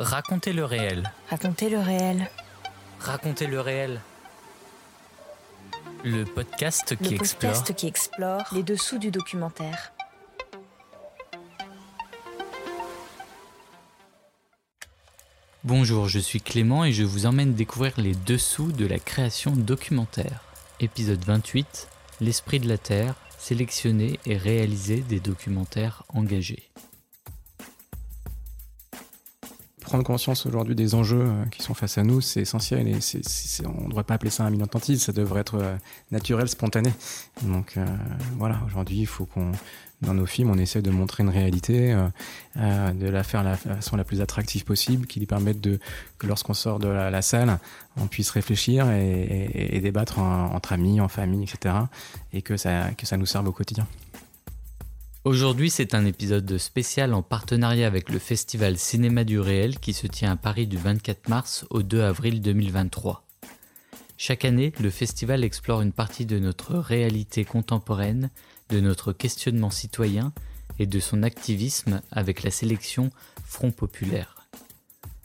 Racontez le réel. Racontez le réel. Racontez le réel. Le podcast qui le explore. podcast qui explore les dessous du documentaire. Bonjour, je suis Clément et je vous emmène découvrir les dessous de la création documentaire. Épisode 28 L'esprit de la Terre, sélectionner et réaliser des documentaires engagés. Prendre conscience aujourd'hui des enjeux euh, qui sont face à nous, c'est essentiel et on ne devrait pas appeler ça un militantisme, ça devrait être euh, naturel, spontané. Donc euh, voilà, aujourd'hui, il faut qu'on, dans nos films, on essaie de montrer une réalité, de la faire la façon la plus attractive possible, qui lui permette de, que lorsqu'on sort de la, salle, on puisse réfléchir et, débattre en- entre amis, en famille, etc. Et que ça, que ça nous serve au quotidien. Aujourd'hui, c'est un épisode spécial en partenariat avec le Festival Cinéma du Réel qui se tient à Paris du 24 mars au 2 avril 2023. Chaque année, le festival explore une partie de notre réalité contemporaine, de notre questionnement citoyen et de son activisme avec la sélection Front Populaire.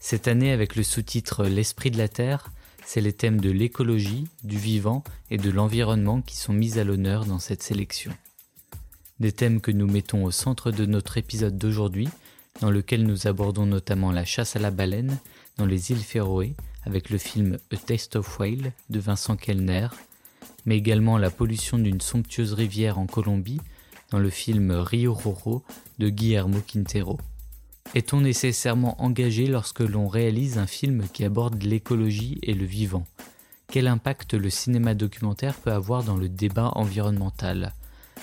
Cette année, avec le sous-titre L'esprit de la Terre, c'est les thèmes de l'écologie, du vivant et de l'environnement qui sont mis à l'honneur dans cette sélection. Des thèmes que nous mettons au centre de notre épisode d'aujourd'hui, dans lequel nous abordons notamment la chasse à la baleine dans les îles Féroé avec le film A Taste of Whale de Vincent Kellner, mais également la pollution d'une somptueuse rivière en Colombie dans le film Rio Roro de Guillermo Quintero. Est-on nécessairement engagé lorsque l'on réalise un film qui aborde l'écologie et le vivant? Quel impact le cinéma documentaire peut avoir dans le débat environnemental?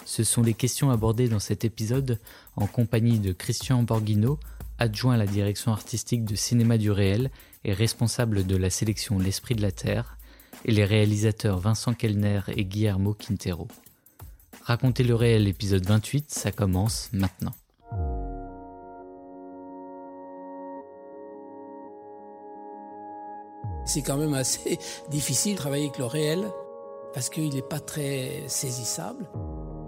Ce sont les questions abordées dans cet épisode en compagnie de Christian Borghino, adjoint à la direction artistique de Cinéma du Réel et responsable de la sélection L'Esprit de la Terre, et les réalisateurs Vincent Kellner et Guillermo Quintero. Racontez le réel épisode 28, ça commence maintenant. C'est quand même assez difficile de travailler avec le réel parce qu'il n'est pas très saisissable.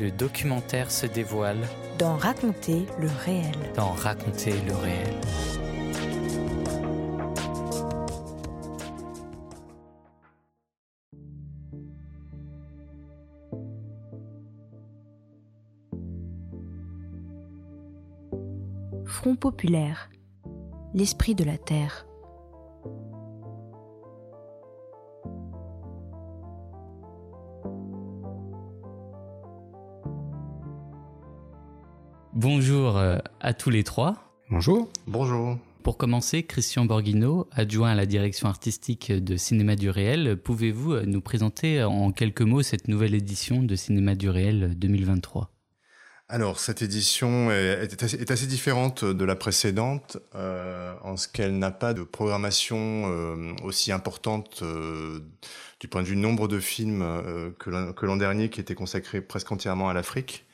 Le documentaire se dévoile Dans raconter le réel. dans Raconter le réel. Front populaire. L'esprit de la terre. Bonjour euh, à tous les trois. Bonjour. Bonjour. Pour commencer, Christian Borghino, adjoint à la direction artistique de Cinéma du Réel, pouvez-vous euh, nous présenter en quelques mots cette nouvelle édition de Cinéma du Réel 2023 Alors, cette édition est, est assez, est assez différente de la précédente euh, en ce qu'elle n'a pas de programmation euh, aussi importante euh, du point de vue nombre de films euh, que l'an dernier qui était consacré presque entièrement à l'Afrique.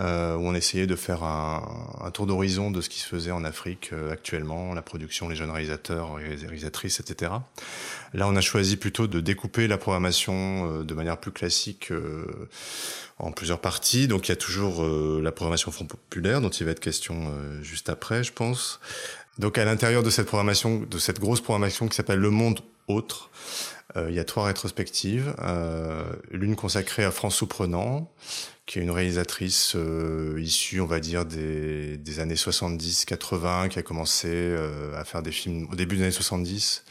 Euh, où on essayait de faire un, tour d'horizon de ce qui se faisait en Afrique euh, actuellement, la production, les jeunes réalisateurs, réalisatrices, etc. Là, on a choisi plutôt de découper la programmation de manière plus classique en plusieurs parties. Donc il y a toujours la programmation Front Populaire, dont il va être question juste après, je pense. Donc à l'intérieur de cette programmation, de cette grosse programmation qui s'appelle Le Monde Autre, euh, il y a trois rétrospectives. Euh, l'une consacrée à France Souprenant, qui est une réalisatrice euh, issue, on va dire, des, des années 70-80, qui a commencé euh, à faire des films au début des années 70,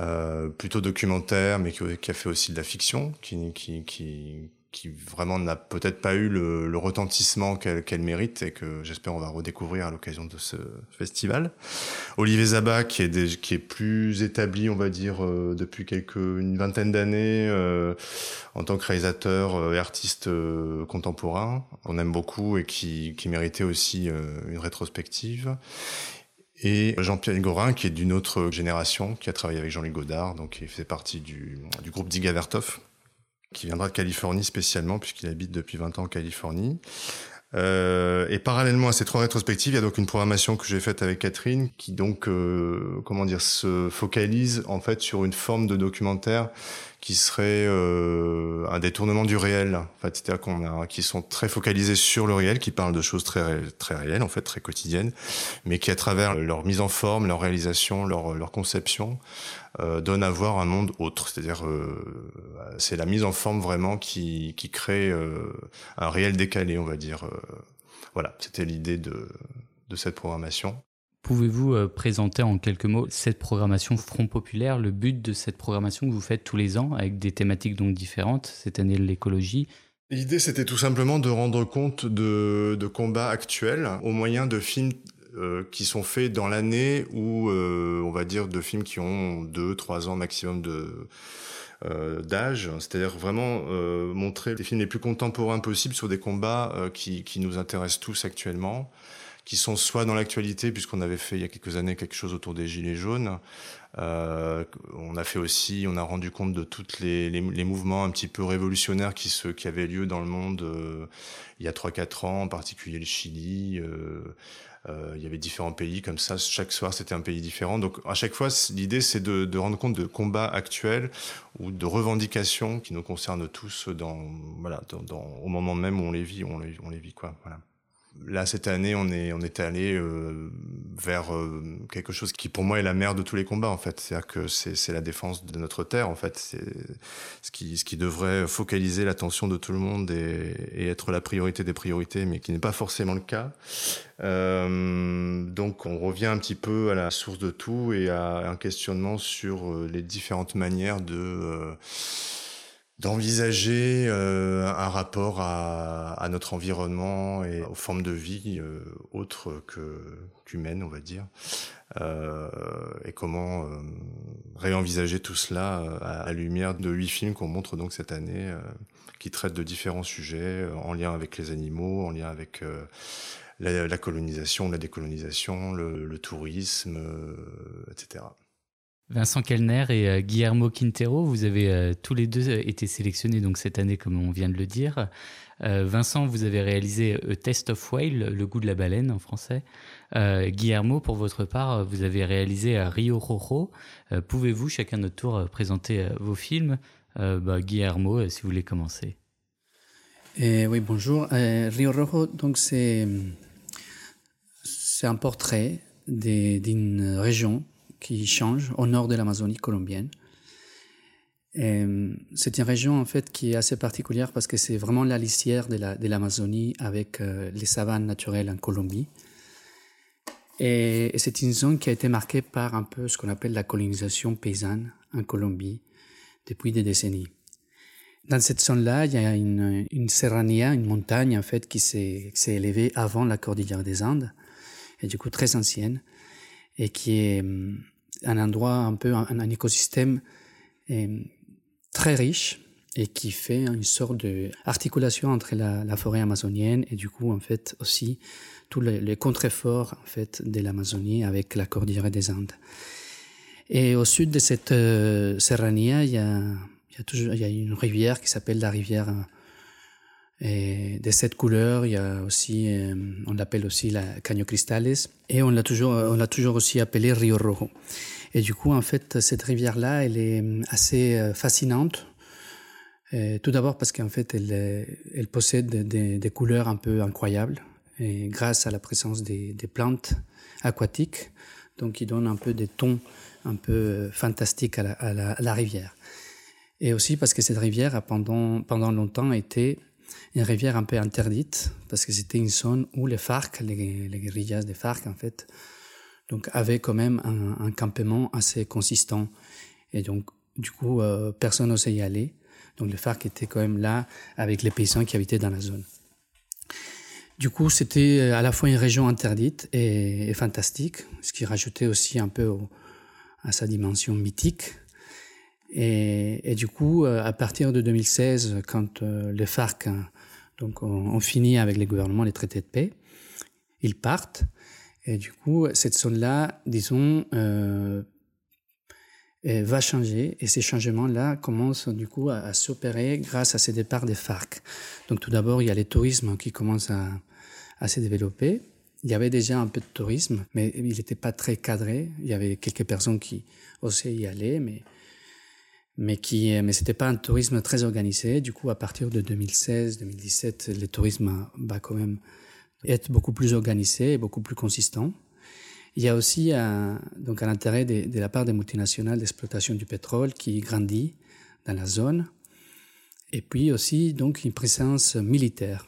euh, plutôt documentaire, mais qui, qui, a fait aussi de la fiction, qui, qui, qui qui vraiment n'a peut-être pas eu le, le retentissement qu'elle mérite et que j'espère on va redécouvrir à l'occasion de ce festival. Olivier Zabat qui est, qui est plus établi, on va dire, euh, depuis quelques une vingtaine d'années euh, en tant que réalisateur euh, et artiste euh, contemporain, on aime beaucoup et qui, qui méritait aussi une rétrospective. Et Jean-Pierre Gorin, qui est d'une autre génération, qui a travaillé avec Jean-Luc Godard, donc qui fait partie du, du groupe Diga Vertov, qui viendra de Californie spécialement, puisqu'il habite depuis 20 ans en Californie. Euh, et parallèlement à ces trois rétrospectives, il y a donc une programmation que j'ai faite avec Catherine, qui donc, euh, comment dire, se focalise en fait sur une forme de documentaire qui serait euh, un détournement du réel. En fait, c'est-à-dire qu'on a, qui sont très focalisés sur le réel, qui parlent de choses très très réelles, en fait, très quotidiennes, mais qui à travers leur mise en forme, leur réalisation, leur leur conception, euh, donnent à voir un monde autre. C'est-à-dire, euh, c'est la mise en forme vraiment qui qui crée euh, un réel décalé, on va dire. Euh, voilà, c'était l'idée de de cette programmation. Pouvez-vous euh, présenter en quelques mots cette programmation Front Populaire, le but de cette programmation que vous faites tous les ans avec des thématiques donc différentes, cette année l'écologie? L'idée c'était tout simplement de rendre compte de, combats actuels au moyen de films euh, qui sont faits dans l'année ou euh, on va dire de films qui ont deux, trois ans maximum d'âge, c'est-à-dire vraiment montrer les films les plus contemporains possibles sur des combats qui nous intéressent tous actuellement qui sont soit dans l'actualité, puisqu'on avait fait il y a quelques années quelque chose autour des Gilets jaunes. Euh, on a fait aussi, on a rendu compte de toutes les, les, les, mouvements un petit peu révolutionnaires qui, se, qui avaient lieu dans le monde euh, il y a 3-4 ans, en particulier le Chili. Euh, euh, il y avait différents pays comme ça. Chaque soir, c'était un pays différent. Donc, à chaque fois, l'idée, c'est de, de, rendre compte de combats actuels ou de revendications qui nous concernent tous dans, voilà, dans, dans, au moment même où on les vit, on les, on les vit, quoi. Voilà. Là, cette année, on est, on est allé euh, vers euh, quelque chose qui, pour moi, est la mère de tous les combats, en fait. C'est-à-dire que c'est la défense de notre terre, en fait. C'est ce qui, ce qui devrait focaliser l'attention de tout le monde et, et, être la priorité des priorités, mais qui n'est pas forcément le cas. Euh, donc, on revient un petit peu à la source de tout et à un questionnement sur euh, les différentes manières de euh, d'envisager euh, un rapport à, à, notre environnement et aux formes de vie euh, autres que qu'humaines, on va dire, euh, et comment euh, réenvisager tout cela à, à, la lumière de huit films qu'on montre donc cette année, euh, qui traitent de différents sujets en lien avec les animaux, en lien avec euh, la, la, colonisation, la décolonisation, le, le tourisme, etc. Vincent Kellner et euh, Guillermo Quintero, vous avez euh, tous les deux été sélectionnés donc cette année, comme on vient de le dire. Euh, Vincent, vous avez réalisé Test of Whale, le goût de la baleine en français. Euh, Guillermo, pour votre part, vous avez réalisé Rio Rojo. Euh, Pouvez-vous chacun notre tour présenter vos films? Bah, Guillermo, si vous voulez commencer. Eh, oui, bonjour. Rio Rojo, donc c'est un portrait d'une région qui change au nord de l'Amazonie colombienne. C'est une région en fait qui est assez particulière parce que c'est vraiment la lisière de l'Amazonie la, avec euh, les savanes naturelles en Colombie. Et, et c'est une zone qui a été marquée par un peu ce qu'on appelle la colonisation paysanne en Colombie depuis des décennies. Dans cette zone-là, il y a une, une serranía, une montagne en fait qui s'est élevée avant la cordillère des Andes et du coup très ancienne et qui est un endroit un peu, un, écosystème euh, très riche et qui fait une sorte d'articulation entre la, forêt amazonienne et du coup, en fait, aussi tous les, les contreforts, en fait, de l'Amazonie avec la cordillère des Andes. Et au sud de cette euh, serranía, il y a, il y a toujours, il y a une rivière qui s'appelle la rivière Et de cette couleur, il y a aussi, euh, on l'appelle aussi la Caño Cristales, et on l'a toujours, on l'a toujours aussi appelé Rio Rojo. Et du coup, en fait, cette rivière-là, elle est assez euh, fascinante. Et tout d'abord parce qu'en fait, elle, possède des, couleurs un peu incroyables, grâce à la présence des, plantes aquatiques, donc qui donnent un peu des tons un peu fantastiques à la, à la, à la rivière. Et aussi parce que cette rivière a pendant, pendant longtemps été une rivière un peu interdite, parce que c'était une zone où les FARC, les, les des FARC en fait, donc avaient quand même un, campement assez consistant. Et donc, du coup, euh, personne n'osait y aller. Donc les FARC étaient quand même là avec les paysans qui habitaient dans la zone. Du coup, c'était à la fois une région interdite et, fantastique, ce qui rajoutait aussi un peu à sa dimension mythique. Et, du coup, euh, à partir de 2016, quand euh, les FARC donc, ont, ont fini avec les gouvernements les traités de paix, ils partent. Et du coup, cette zone-là, disons, euh, va changer. Et ces changements-là commencent du coup à, à s'opérer grâce à ces départs des FARC. Donc tout d'abord, il y a les tourismes qui commencent à, à se développer. Il y avait déjà un peu de tourisme, mais il n'était pas très cadré. Il y avait quelques personnes qui osaient y aller, mais mais qui mais c'était pas un tourisme très organisé. Du coup, à partir de 2016-2017, le tourisme va quand même être beaucoup plus organisé et beaucoup plus consistant. Il y a aussi un, donc un intérêt de, la part des multinationales d'exploitation du pétrole qui grandit dans la zone. Et puis aussi donc une présence militaire.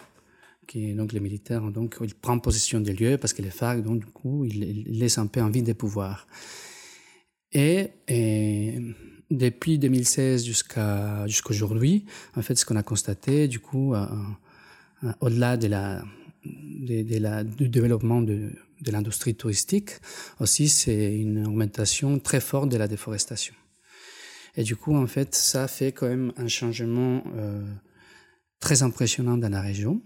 Qui, donc les militaires, donc, ils prennent possession des lieux parce que les FARC, donc, du coup, ils, ils laissent un peu envie de pouvoir. Et, et depuis 2016 jusqu'à jusqu'aujourd'hui, en fait, ce qu'on a constaté, du coup, euh, euh, au-delà de la, de, la, du développement de, de l'industrie touristique, aussi, c'est une augmentation très forte de la déforestation. Et du coup, en fait, ça fait quand même un changement euh, très impressionnant dans la région.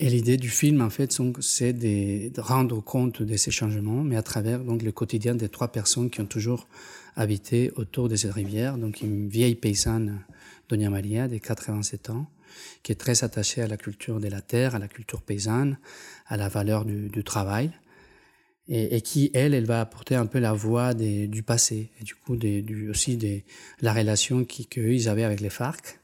Et l'idée du film, en fait, c'est de, de, rendre compte de ces changements, mais à travers donc le quotidien des trois personnes qui ont toujours habité autour de cette rivière. Donc une vieille paysanne, Doña Maria, de 87 ans, qui est très attachée à la culture de la terre, à la culture paysanne, à la valeur du, travail, et, qui, elle, elle va apporter un peu la voix du passé, et du coup du, aussi de la relation qu'ils avaient avec les FARC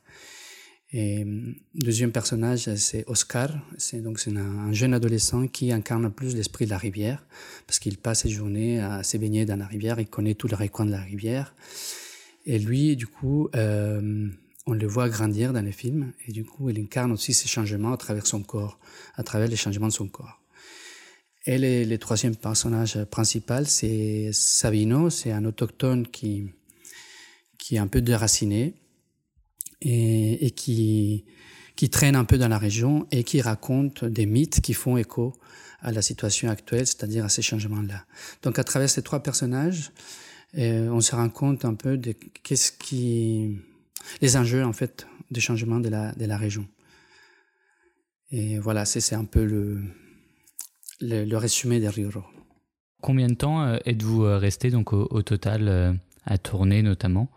et deuxième personnage, c'est Oscar. C'est donc un, un, jeune adolescent qui incarne plus l'esprit de la rivière parce qu'il passe ses journées à se baigner dans la rivière. Il connaît tous les recoins de la rivière. Et lui, du coup, euh, on le voit grandir dans les films et du coup, il incarne aussi ces changements à travers son corps, à travers les changements de son corps. Et le, le troisième personnage principal, c'est Savino. C'est un autochtone qui qui est un peu déraciné et, qui, traîne un peu dans la région et qui raconte des mythes qui font écho à la situation actuelle, c'est-à-dire à ces changements-là. Donc à travers ces trois personnages, euh, on se rend compte un peu de qu'est-ce qui, les enjeux en fait des changements de la de la région. Et voilà, c'est un peu le, le, résumé des Rio. Combien de temps euh, êtes-vous euh, resté donc au total à tourner notamment?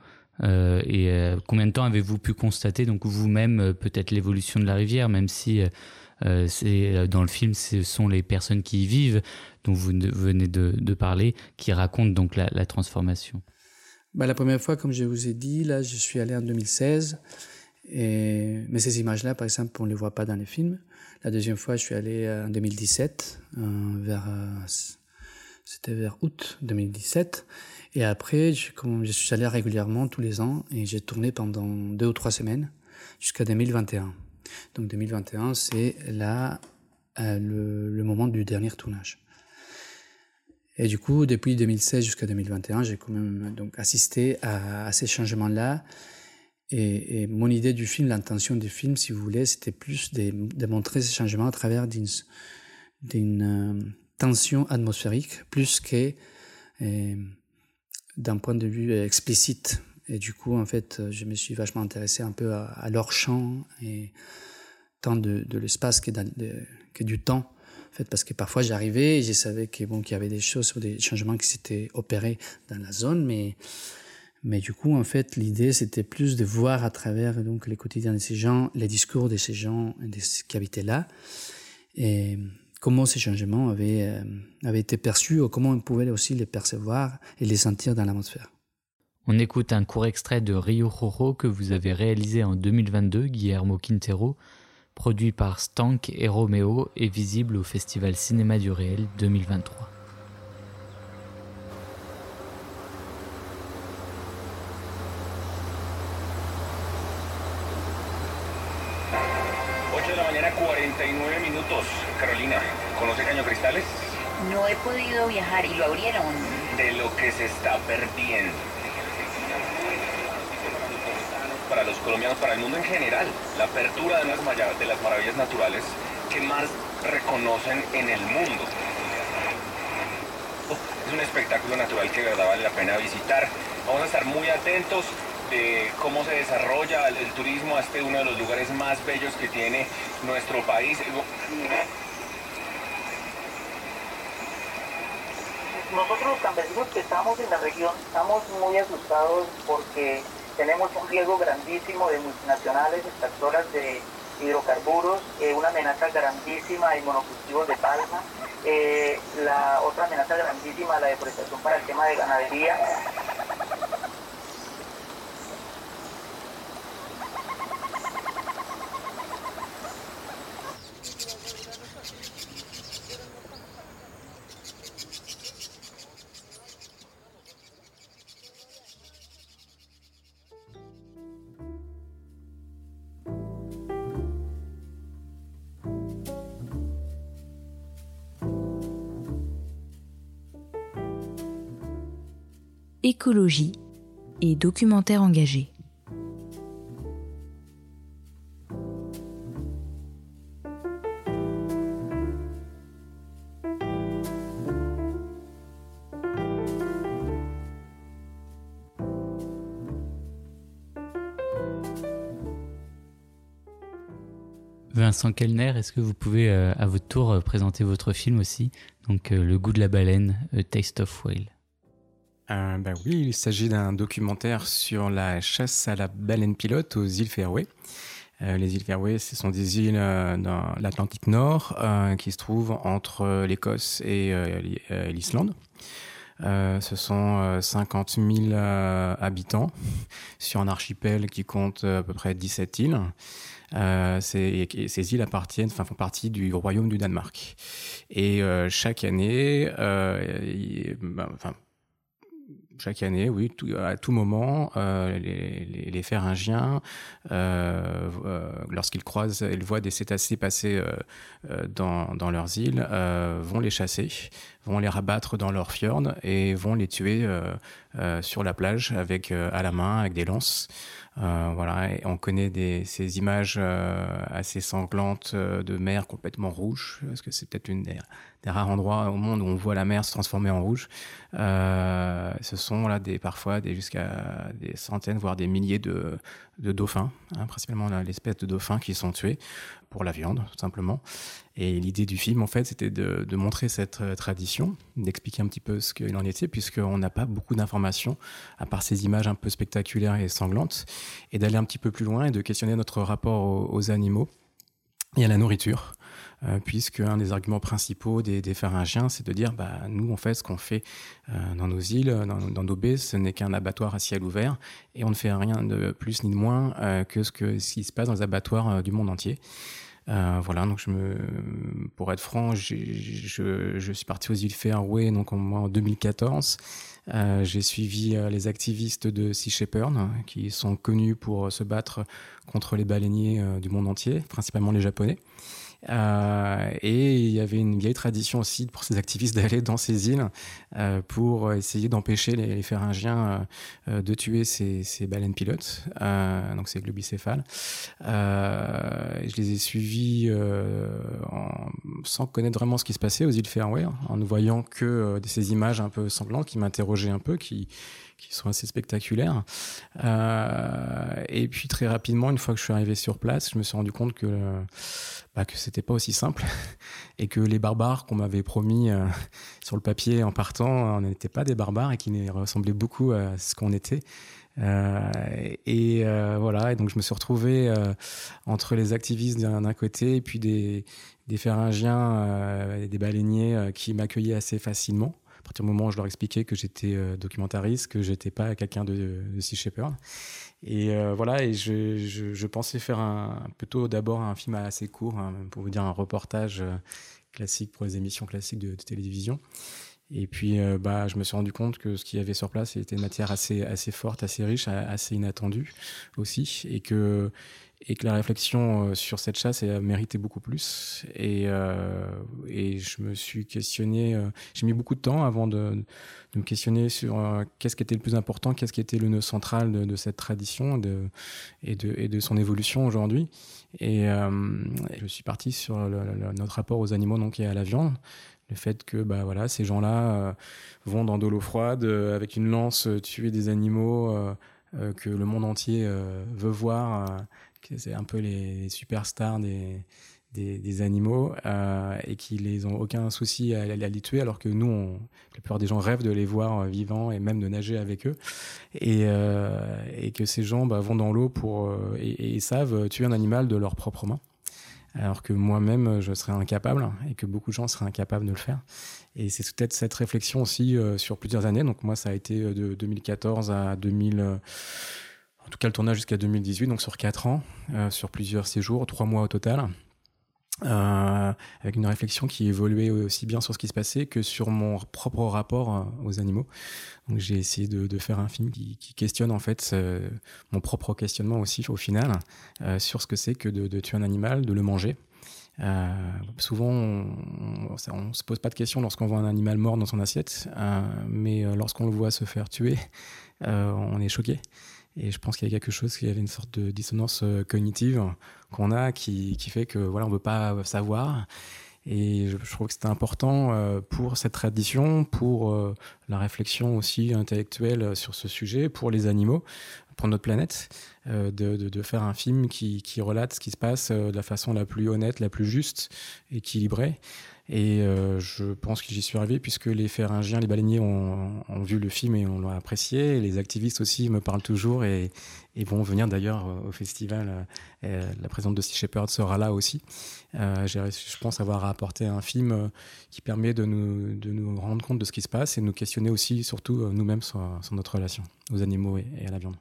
Euh, et euh, combien de temps avez-vous pu constater donc vous-même euh, peut-être l'évolution de la rivière, même si c'est dans le film ce sont les personnes qui y vivent, dont vous venez de, parler, qui racontent donc la, transformation? Bah, la première fois, comme je vous ai dit, là, je suis allé en 2016. Et... Mais ces images-là, par exemple, on ne les voit pas dans les films. La deuxième fois, je suis allé en 2017, euh, vers, c'était vers août 2017. Et après, je, suis allé régulièrement tous les ans et j'ai tourné pendant deux ou trois semaines jusqu'à 2021. Donc 2021, c'est là euh, le, moment du dernier tournage. Et du coup, depuis 2016 jusqu'à 2021, j'ai quand même donc assisté à, ces changements-là. Et, mon idée du film, l'intention du film, si vous voulez, c'était plus de, de, montrer ces changements à travers d'une euh, tension atmosphérique, plus que euh, d'un point de vue explicite. Et du coup, en fait, je me suis vachement intéressé un peu à, leur champ et tant de, de l'espace que, du temps. En fait, parce que parfois j'arrivais et je savais qu'il y avait des choses, des changements qui s'étaient opérés dans la zone, mais Mais du coup, en fait, l'idée, c'était plus de voir à travers donc les quotidiens de ces gens, les discours de ces gens qui habitaient là, et comment ces changements avaient, euh, avaient été perçus, ou comment on pouvait aussi les percevoir et les sentir dans l'atmosphère. On écoute un court extrait de Rio Jojo que vous avez réalisé en 2022, Guillermo Quintero, produit par Stank et Romeo et visible au Festival Cinéma du Réel 2023. Y lo abrieron. De lo que se está perdiendo. Para los colombianos, para el mundo en general, la apertura de las, maravillas naturales que más reconocen en el mundo. Es un espectáculo natural que de verdad vale la pena visitar. Vamos a estar muy atentos de cómo se desarrolla el, el turismo. Este es uno de los lugares más bellos que tiene nuestro país. Nosotros los campesinos que estamos en la región estamos muy asustados porque tenemos un riesgo grandísimo de multinacionales extractoras de hidrocarburos, eh, una amenaza grandísima de monocultivos de palma, eh, la otra amenaza grandísima la deforestación para el tema de ganadería. Écologie et documentaire engagé. Vincent Kellner, est-ce que vous pouvez euh, à votre tour euh, présenter votre film aussi, donc euh, Le goût de la baleine, A Taste of Whale euh, bah oui, il s'agit d'un documentaire sur la chasse à la baleine pilote aux îles Fairway. Euh, les îles Fairway, ce sont des îles euh, dans l'Atlantique Nord euh, qui se trouvent entre l'Écosse et l'Islande. ce sont 50 000 habitants sur un archipel qui compte à peu près 17 îles. Ces, îles appartiennent, enfin font partie du royaume du Danemark. Et chaque année, bah, enfin chaque année, oui, à tout moment, euh, les, les, Phéringiens, euh, euh, lorsqu'ils croisent, ils voient des cétacés passer dans, dans, leurs îles, vont les chasser, vont les rabattre dans leurs fjords et vont les tuer sur la plage avec à la main, avec des lances. Euh, voilà, et on connaît des, ces images euh, assez sanglantes euh, de mer complètement rouge, parce que c'est peut-être une des, rares endroits au monde où on voit la mer se transformer en rouge. ce sont là des parfois des jusqu'à des centaines, voire des milliers de, de dauphins, hein, principalement l'espèce de dauphins qui sont tués pour la viande, tout simplement. Et l'idée du film, en fait, c'était de, montrer cette euh, tradition, d'expliquer un petit peu ce qu'il en était, puisqu'on n'a pas beaucoup d'informations, à part ces images un peu spectaculaires et sanglantes, et d'aller un petit peu plus loin et de questionner notre rapport aux, aux animaux et à la nourriture. Euh, puisque un des arguments principaux des, des c'est de dire, bah, nous, on fait ce qu'on fait euh, dans nos îles, dans, dans nos baies, ce n'est qu'un abattoir à ciel ouvert, et on ne fait rien de plus ni de moins euh, que ce, qui se passe dans les abattoirs du monde entier. Euh, voilà, donc je me, pour être franc, je, je, suis parti aux îles Fairway donc en, en 2014. Euh, j'ai suivi euh, les activistes de Sea Shepherd qui sont connus pour se battre contre les baleiniers euh, du monde entier, principalement les Japonais. Euh, et il y avait une vieille tradition aussi pour ces activistes d'aller dans ces îles euh, pour essayer d'empêcher les, les euh, de tuer ces, baleines pilotes, donc ces globicéphales. Je les ai suivis sans connaître vraiment ce qui se passait aux îles Fairway, en ne voyant que ces images un peu sanglantes qui m'interrogeaient un peu, qui qui sont assez spectaculaires. Euh, et puis très rapidement, une fois que je suis arrivé sur place, je me suis rendu compte que bah, que c'était pas aussi simple et que les barbares qu'on m'avait promis euh, sur le papier en partant, on n'était pas des barbares et qui ressemblaient beaucoup à ce qu'on était. Euh, et euh, voilà, et donc je me suis retrouvé euh, entre les activistes d'un côté et puis des, des et des baleiniers qui m'accueillaient assez facilement. Partir du moment où je leur expliquais que j'étais documentariste, que j'étais pas quelqu'un de, de Sea Shepherd. Et voilà, et je, je, pensais faire un, plutôt d'abord un film assez court, hein, pour vous dire un reportage classique pour les émissions classiques de, télévision. Et puis, euh, bah, je me suis rendu compte que ce qu'il y avait sur place était une matière assez, assez forte, assez riche, assez inattendue aussi, et que, et que la réflexion euh, sur cette chasse a mérité beaucoup plus. Et, euh, et je me suis questionné, euh, j'ai mis beaucoup de temps avant de, me questionner sur qu'est-ce qui était le plus important, qu'est-ce qui était le nœud central de, cette tradition et, de, son évolution aujourd'hui. Et, je suis parti sur notre rapport aux animaux donc, et à la viande le fait que bah voilà ces gens-là vont dans de l'eau froide avec une lance tuer des animaux que le monde entier veut voir c'est un peu les superstars des des, animaux et qui les ont aucun souci à, à, les tuer alors que nous la plupart des gens rêvent de les voir vivants et même de nager avec eux et, et que ces gens bah, vont dans l'eau pour et, savent tuer un animal de leurs propres mains alors que moi-même je serais incapable et que beaucoup de gens seraient incapables de le faire. Et c'est peut-être cette réflexion aussi euh, sur plusieurs années. Donc moi, ça a été euh, de 2014 à 2000, euh, en tout cas le tournage jusqu'à 2018, donc sur quatre ans, euh, sur plusieurs séjours, trois mois au total. Euh, avec une réflexion qui évoluait aussi bien sur ce qui se passait que sur mon propre rapport euh, aux animaux. Donc j'ai essayé de, faire un film qui, questionne en fait mon propre questionnement aussi au final sur ce que c'est que de, tuer un animal, de le manger. Souvent, on, on, se pose pas de questions lorsqu'on voit un animal mort dans son assiette, mais lorsqu'on le voit se faire tuer, on est choqué. Et je pense qu'il y a quelque chose, qu'il y avait une sorte de dissonance euh, cognitive qu'on a qui, fait que voilà, on veut pas savoir. Et je, trouve que c'était important euh, pour cette tradition, pour euh, la réflexion aussi intellectuelle sur ce sujet, pour les animaux, pour notre planète, de, faire un film qui, relate ce qui se passe de la façon la plus honnête, la plus juste, équilibrée. Et euh, je pense que j'y suis arrivé puisque les pharingiens, les baleiniers ont, ont vu le film et on l'a apprécié. Les activistes aussi me parlent toujours et, et vont venir d'ailleurs au festival. Euh, la présidente de Sea Shepherd sera là aussi. Euh, je pense avoir apporté un film qui permet de nous, de nous rendre compte de ce qui se passe et de nous questionner aussi, surtout nous-mêmes, sur, sur, notre relation aux animaux et à la viande.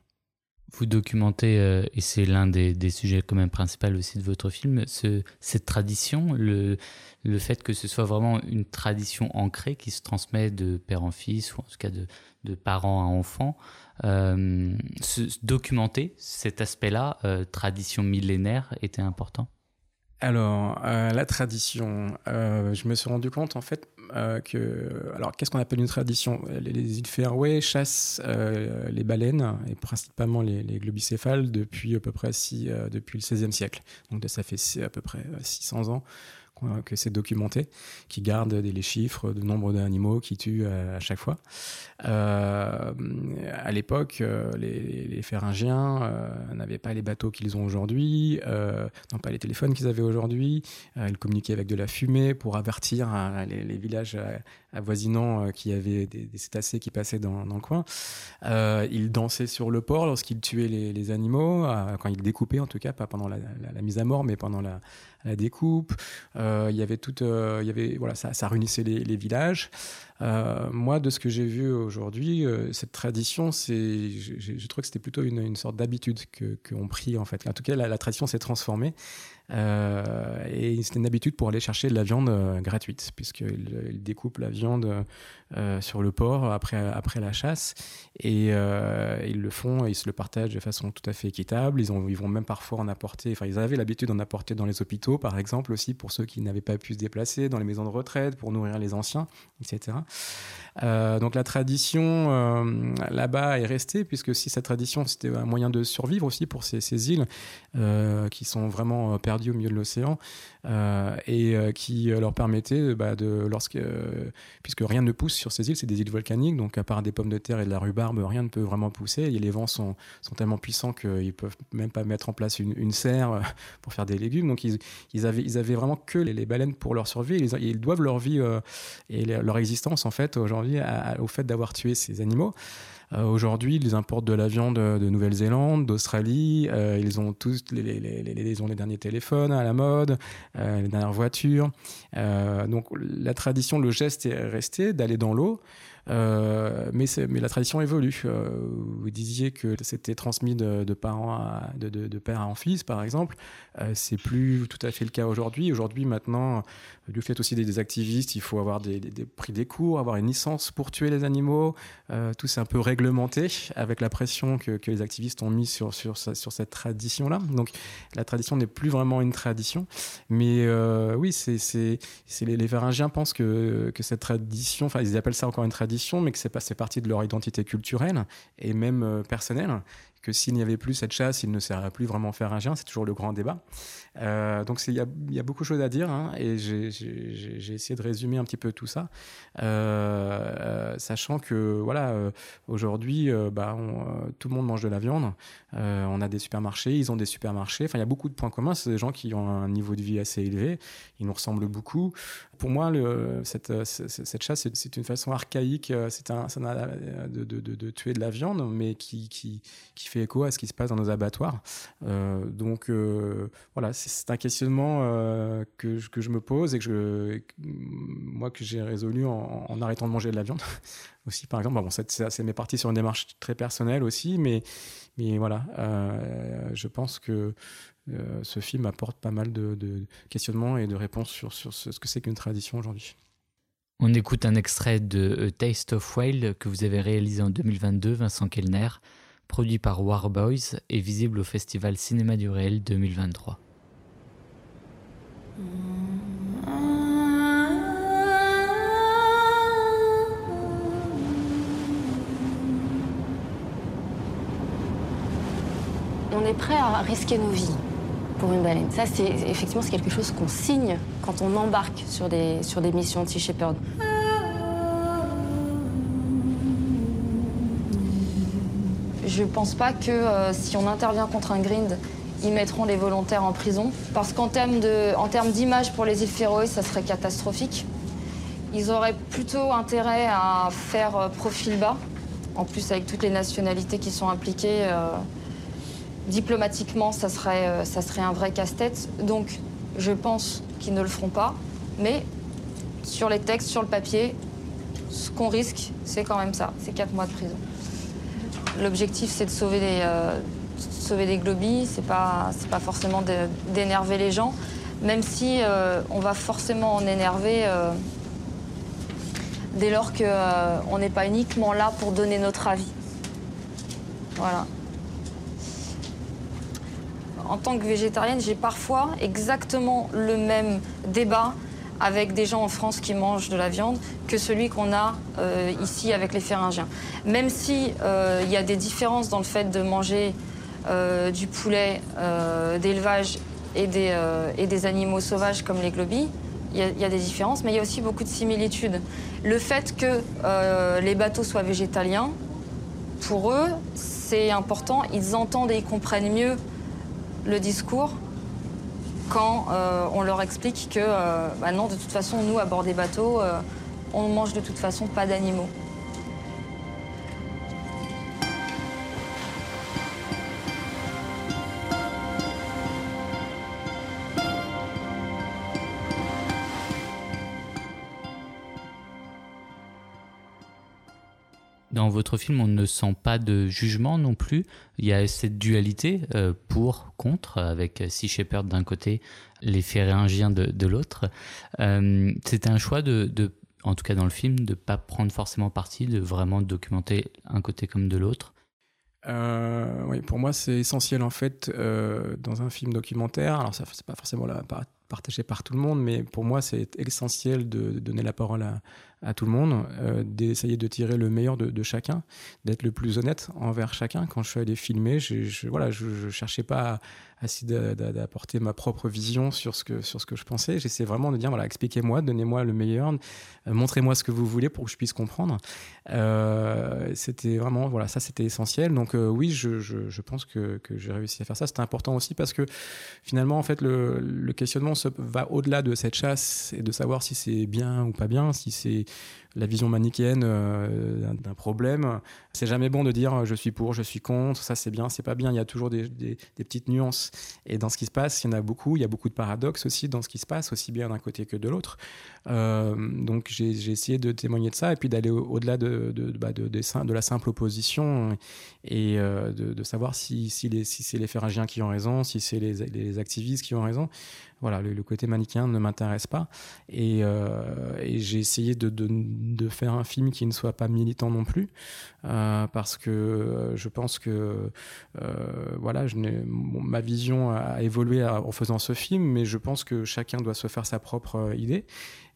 Vous documentez, euh, et c'est l'un des, sujets quand même principaux aussi de votre film, ce, cette tradition, le, le fait que ce soit vraiment une tradition ancrée qui se transmet de père en fils, ou en tout cas de, de parents à enfants. Euh, documenter cet aspect-là, euh, tradition millénaire, était important? Alors, la tradition, je me suis rendu compte en fait euh. Alors, qu'est-ce qu'on appelle une tradition? Les, les, îles Fairway chassent euh, les baleines, et principalement les, les, globicéphales, depuis à peu près si, euh, depuis le XVIe siècle. Donc, ça fait à peu près 600 ans que c'est documenté, qui garde les chiffres de nombre d'animaux qui tuent à, chaque fois. Euh, à l'époque, euh, les, les pharingiens euh, n'avaient pas les bateaux qu'ils ont aujourd'hui, euh, n'ont pas les téléphones qu'ils avaient aujourd'hui. Euh, ils communiquaient avec de la fumée pour avertir euh, les, villages avoisinants qui avaient des, des, cétacés qui passaient dans, le coin. ils dansaient sur le port lorsqu'ils tuaient les, animaux, quand ils découpaient en tout cas, pas pendant la mise à mort, mais pendant la, la découpe. Euh, il y avait tout, euh, il y avait voilà, ça, réunissait les, villages. Euh, moi, de ce que j'ai vu aujourd'hui, cette tradition, c'est, je trouve que c'était plutôt une, sorte d'habitude que qu'on prit en fait. En tout cas, la tradition s'est transformée. Euh, et c'était une habitude pour aller chercher de la viande euh, gratuite, puisqu'ils il découpent la viande euh, sur le port après, après la chasse, et ils le font, et ils se le partagent de façon tout à fait équitable. Ils, ont, ils vont même parfois en apporter, enfin ils avaient l'habitude d'en apporter dans les hôpitaux, par exemple, aussi pour ceux qui n'avaient pas pu se déplacer, dans les maisons de retraite, pour nourrir les anciens, etc. Donc la tradition là-bas est restée, puisque si cette tradition c'était un moyen de survivre aussi pour ces, ces îles qui sont vraiment perdues au milieu de l'océan et qui leur permettait bah, de, lorsque, puisque rien ne pousse sur ces îles, c'est des îles volcaniques, donc à part des pommes de terre et de la rhubarbe, rien ne peut vraiment pousser. Et les vents sont, sont tellement puissants qu'ils peuvent même pas mettre en place une, une serre pour faire des légumes. Donc ils, ils, avaient, ils avaient vraiment que les, baleines pour leur survie. Ils, ils doivent leur vie et leur existence en fait aujourd'hui au fait d'avoir tué ces animaux. Euh, aujourd'hui, ils importent de la viande de Nouvelle-Zélande, d'Australie. Euh, ils ont tous les, ont les derniers téléphones à la mode, euh, les dernières voitures. donc la tradition, le geste est resté d'aller dans l'eau. Mais, la tradition évolue. Vous disiez que c'était transmis de, parents à, de, père en fils, par exemple. Euh, c'est plus tout à fait le cas aujourd'hui. Aujourd'hui, maintenant, du fait aussi des, activistes, il faut avoir des, prix des cours, avoir une licence pour tuer les animaux. Euh, tout c'est un peu réglementé avec la pression que, les activistes ont mis sur, sur, cette tradition-là. Donc la tradition n'est plus vraiment une tradition. Mais euh, oui, c'est, les, les pensent que, cette tradition, enfin ils appellent ça encore une tradition, mais que c'est partie de leur identité culturelle et même euh, personnelle que s'il n'y avait plus cette chasse, il ne serait plus vraiment pharyngien. C'est toujours le grand débat. Euh, donc il y, a, beaucoup de choses à dire hein, et j'ai essayé de résumer un petit peu tout ça, euh, sachant que voilà, euh, aujourd'hui, bah, tout le monde mange de la viande. on a des supermarchés, ils ont des supermarchés. Enfin, il y a beaucoup de points communs. C'est des gens qui ont un niveau de vie assez élevé. Ils nous ressemblent beaucoup. Pour moi, cette, cette, chasse, c'est une façon archaïque. C'est un, de, de, de, tuer de la viande, mais qui, qui, qui fait écho à ce qui se passe dans nos abattoirs. Donc voilà, un questionnement euh, que, je me pose et que moi que j'ai résolu en, arrêtant de manger de la viande aussi par exemple. Bon, c'est mes parties sur une démarche très personnelle aussi, mais voilà, je pense que ce film apporte pas mal de, questionnements et de réponses sur, ce, que c'est qu'une tradition aujourd'hui. On écoute un extrait de Taste of Whale que vous avez réalisé en 2022, Vincent Kellner produit par Warboys et visible au Festival Cinéma du Réel 2023. On est prêt à risquer nos vies pour une baleine. Ça, c'est effectivement quelque chose qu'on signe quand on embarque sur des, sur des missions de Sea Shepherd. Je pense pas que euh, si on intervient contre un grind, ils mettront les volontaires en prison. Parce qu'en termes d'image pour les îles Féroé, ça serait catastrophique. Ils auraient plutôt intérêt à faire euh, profil bas. En plus, avec toutes les nationalités qui sont impliquées, euh, diplomatiquement, ça serait, euh, ça serait un vrai casse-tête. Donc, je pense qu'ils ne le feront pas. Mais sur les textes, sur le papier, ce qu'on risque, c'est quand même ça. C'est 4 mois de prison. L'objectif, c'est de sauver euh, sauver des globies, c'est pas, pas forcément d'énerver les gens, même si euh, on va forcément en énerver euh, dès lors qu'on euh, n'est pas uniquement là pour donner notre avis. Voilà. En tant que végétarienne, j'ai parfois exactement le même débat avec des gens en France qui mangent de la viande que celui qu'on a ici avec les Féringiens. Même si euh, il y a des différences dans le fait de manger du poulet euh, d'élevage et, des, euh, et des animaux sauvages comme les globies, il y, a des différences, mais il y a aussi beaucoup de similitudes. Le fait que euh, les bateaux soient végétaliens, pour eux, c'est important. Ils entendent et ils comprennent mieux le discours quand euh, on leur explique que euh, bah non, de toute façon, nous, à bord des bateaux, euh, on mange de toute façon pas d'animaux. Dans votre film, on ne sent pas de jugement non plus. Il y a cette dualité euh, pour, contre, avec Sea Shepherd d'un côté, les Féréingiens de, l'autre. Euh, C'était un choix de, de, en tout cas dans le film, de ne pas prendre forcément parti, de vraiment documenter un côté comme de l'autre. Euh, oui, pour moi, c'est essentiel en fait dans un film documentaire. Alors, ça, c'est pas forcément la, partagé par tout le monde, mais pour moi, c'est essentiel de, donner la parole à, à tout le monde, euh, d'essayer de tirer le meilleur de, chacun, d'être le plus honnête envers chacun. Quand je suis allé filmer, je, je voilà, je, je cherchais pas à, essayer d'apporter ma propre vision sur ce que, sur ce que je pensais. J'essaie vraiment de dire, voilà, expliquez-moi, donnez-moi le meilleur, euh, montrez-moi ce que vous voulez pour que je puisse comprendre. Euh, c'était vraiment, voilà, ça c'était essentiel. Donc euh, oui, je, je, pense que, que j'ai réussi à faire ça. C'était important aussi parce que finalement, en fait, le, questionnement va au-delà de cette chasse et de savoir si c'est bien ou pas bien, si c'est la vision manichéenne d'un problème. C'est jamais bon de dire je suis pour, je suis contre, ça c'est bien, c'est pas bien. Il y a toujours des, petites nuances. Et dans ce qui se passe, il y en a beaucoup. Il y a beaucoup de paradoxes aussi dans ce qui se passe, aussi bien d'un côté que de l'autre. Euh, donc j'ai essayé de témoigner de ça et puis d'aller au-delà de, de, bah, de, la simple opposition et de, savoir si, si, si c'est les Féringiens qui ont raison, si c'est les activistes qui ont raison voilà, le, côté manichéen ne m'intéresse pas. Et, euh, j'ai essayé de, faire un film qui ne soit pas militant non plus, euh, parce que je pense que euh, voilà, je ma vision a évolué en faisant ce film, mais je pense que chacun doit se faire sa propre idée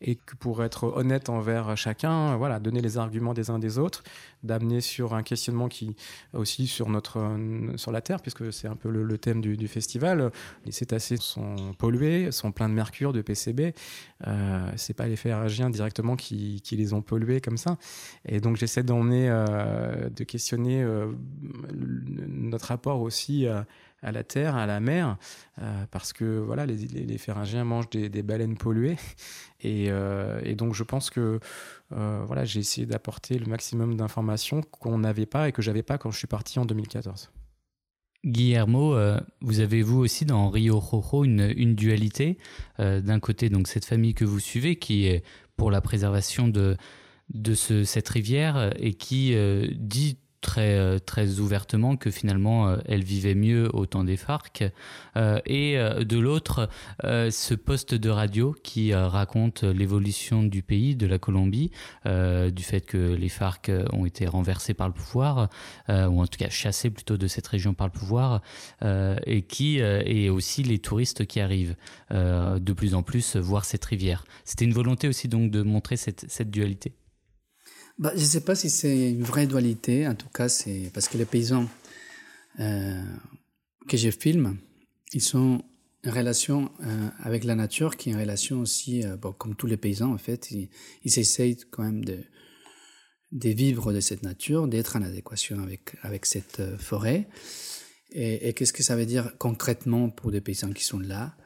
et que pour être honnête envers chacun, voilà, donner les arguments des uns des autres, d'amener sur un questionnement qui aussi sur notre sur la Terre, puisque c'est un peu le, thème du, festival. Les cétacés sont pollués, sont pleins de mercure, de PCB. Euh, c'est pas les féragiens directement qui, qui, les ont pollués comme ça. Et donc j'essaie d'emmener, euh, de questionner euh, notre rapport aussi à à la terre, à la mer, euh, parce que voilà, les, les, mangent des, baleines polluées, euh, et, donc je pense que euh, voilà, j'ai essayé d'apporter le maximum d'informations qu'on n'avait pas et que j'avais pas quand je suis parti en 2014. Guillermo, vous avez vous aussi dans Rio Rojo une, dualité. D'un côté, donc cette famille que vous suivez qui est pour la préservation de, de ce, cette rivière et qui dit très, euh, très ouvertement que finalement euh, elle vivait mieux au temps des FARC. Euh, et de l'autre, ce poste de radio qui raconte l'évolution du pays, de la Colombie, du fait que les FARC ont été renversés par le pouvoir, ou en tout cas chassés plutôt de cette région par le pouvoir, et qui et aussi les touristes qui arrivent de plus en plus voir cette rivière. C'était une volonté aussi donc de montrer cette, cette dualité. Bah, je ne sais pas si c'est une vraie dualité. En tout cas, c'est parce que les paysans euh, que je filme, ils sont en relation euh, avec la nature, qui est en relation aussi, euh, comme tous les paysans en fait, ils, essayent quand même de, vivre de cette nature, d'être en adéquation avec, cette forêt. Et, et qu'est-ce que ça veut dire concrètement pour des paysans qui sont là?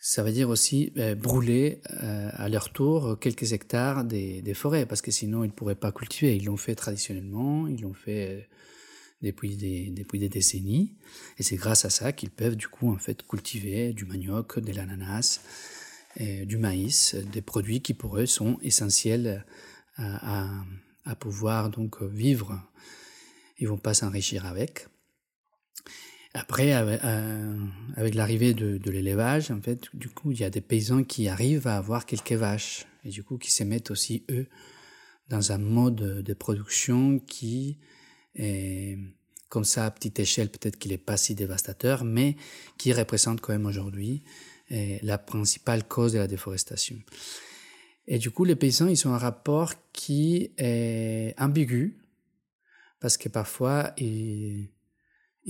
Ça veut dire aussi euh, brûler euh, à leur tour quelques hectares des, forêts, parce que sinon ils ne pourraient pas cultiver. Ils l'ont fait traditionnellement, ils l'ont fait euh, depuis, des, décennies, et c'est grâce à ça qu'ils peuvent du coup en fait cultiver du manioc, de l'ananas, du maïs, des produits qui pour eux sont essentiels à, à, pouvoir donc vivre. Ils vont pas s'enrichir avec. Après, euh, avec l'arrivée de, l'élevage, en fait, du coup, il y a des paysans qui arrivent à avoir quelques vaches et du coup qui se mettent aussi eux dans un mode de production qui comme ça à petite échelle, peut-être qu'il n'est pas si dévastateur, mais qui représente quand même aujourd'hui eh, la principale cause de la déforestation. Et du coup, les paysans, ils ont un rapport qui est ambigu, parce que parfois, ils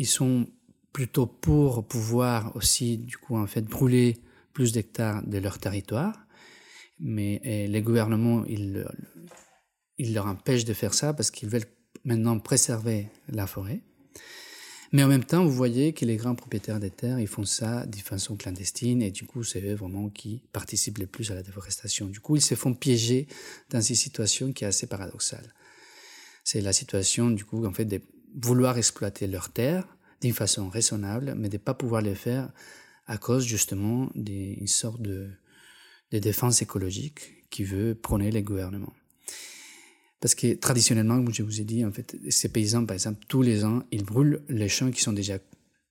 sont plutôt pour pouvoir aussi, du coup, en fait, brûler plus d'hectares de leur territoire. Mais les gouvernements, ils, ils leur empêchent de faire ça parce qu'ils veulent maintenant préserver la forêt. Mais en même temps, vous voyez que les grands propriétaires des terres, ils font ça de façon clandestine et du coup, c'est eux vraiment qui participent le plus à la déforestation. Du coup, ils se font piéger dans une situation qui est assez paradoxale. C'est la situation, du coup, en fait, de vouloir exploiter leurs terres d'une façon raisonnable, mais de ne pas pouvoir le faire à cause justement d'une sorte de, de défense écologique qui veut prôner les gouvernements. Parce que traditionnellement, comme je vous ai dit, en fait, ces paysans, par exemple, tous les ans, ils brûlent les champs qui sont déjà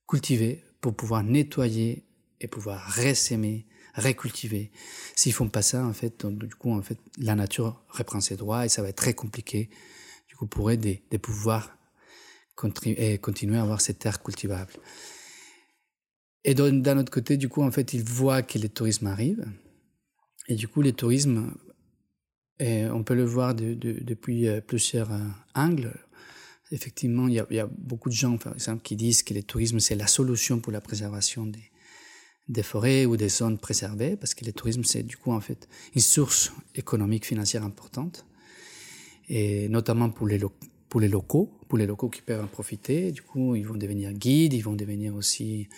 cultivés pour pouvoir nettoyer et pouvoir ressémer, recultiver. S'ils font pas ça, en fait, du coup, en fait, la nature reprend ses droits et ça va être très compliqué, du coup, pour eux de, de pouvoir et continuer à avoir ces terres cultivables. Et d'un autre côté, du coup, en fait, ils voient que le tourisme arrive. Et du coup, le tourisme on peut le voir de, de, depuis plusieurs angles. Effectivement, il y, a, beaucoup de gens, par exemple, qui disent que le tourisme, c'est la solution pour la préservation des, des forêts ou des zones préservées, parce que le tourisme, c'est du coup, en fait, une source économique, financière importante, et notamment pour les, pour les locaux, pour les locaux qui peuvent en profiter. Du coup, ils vont devenir guides, ils vont devenir aussi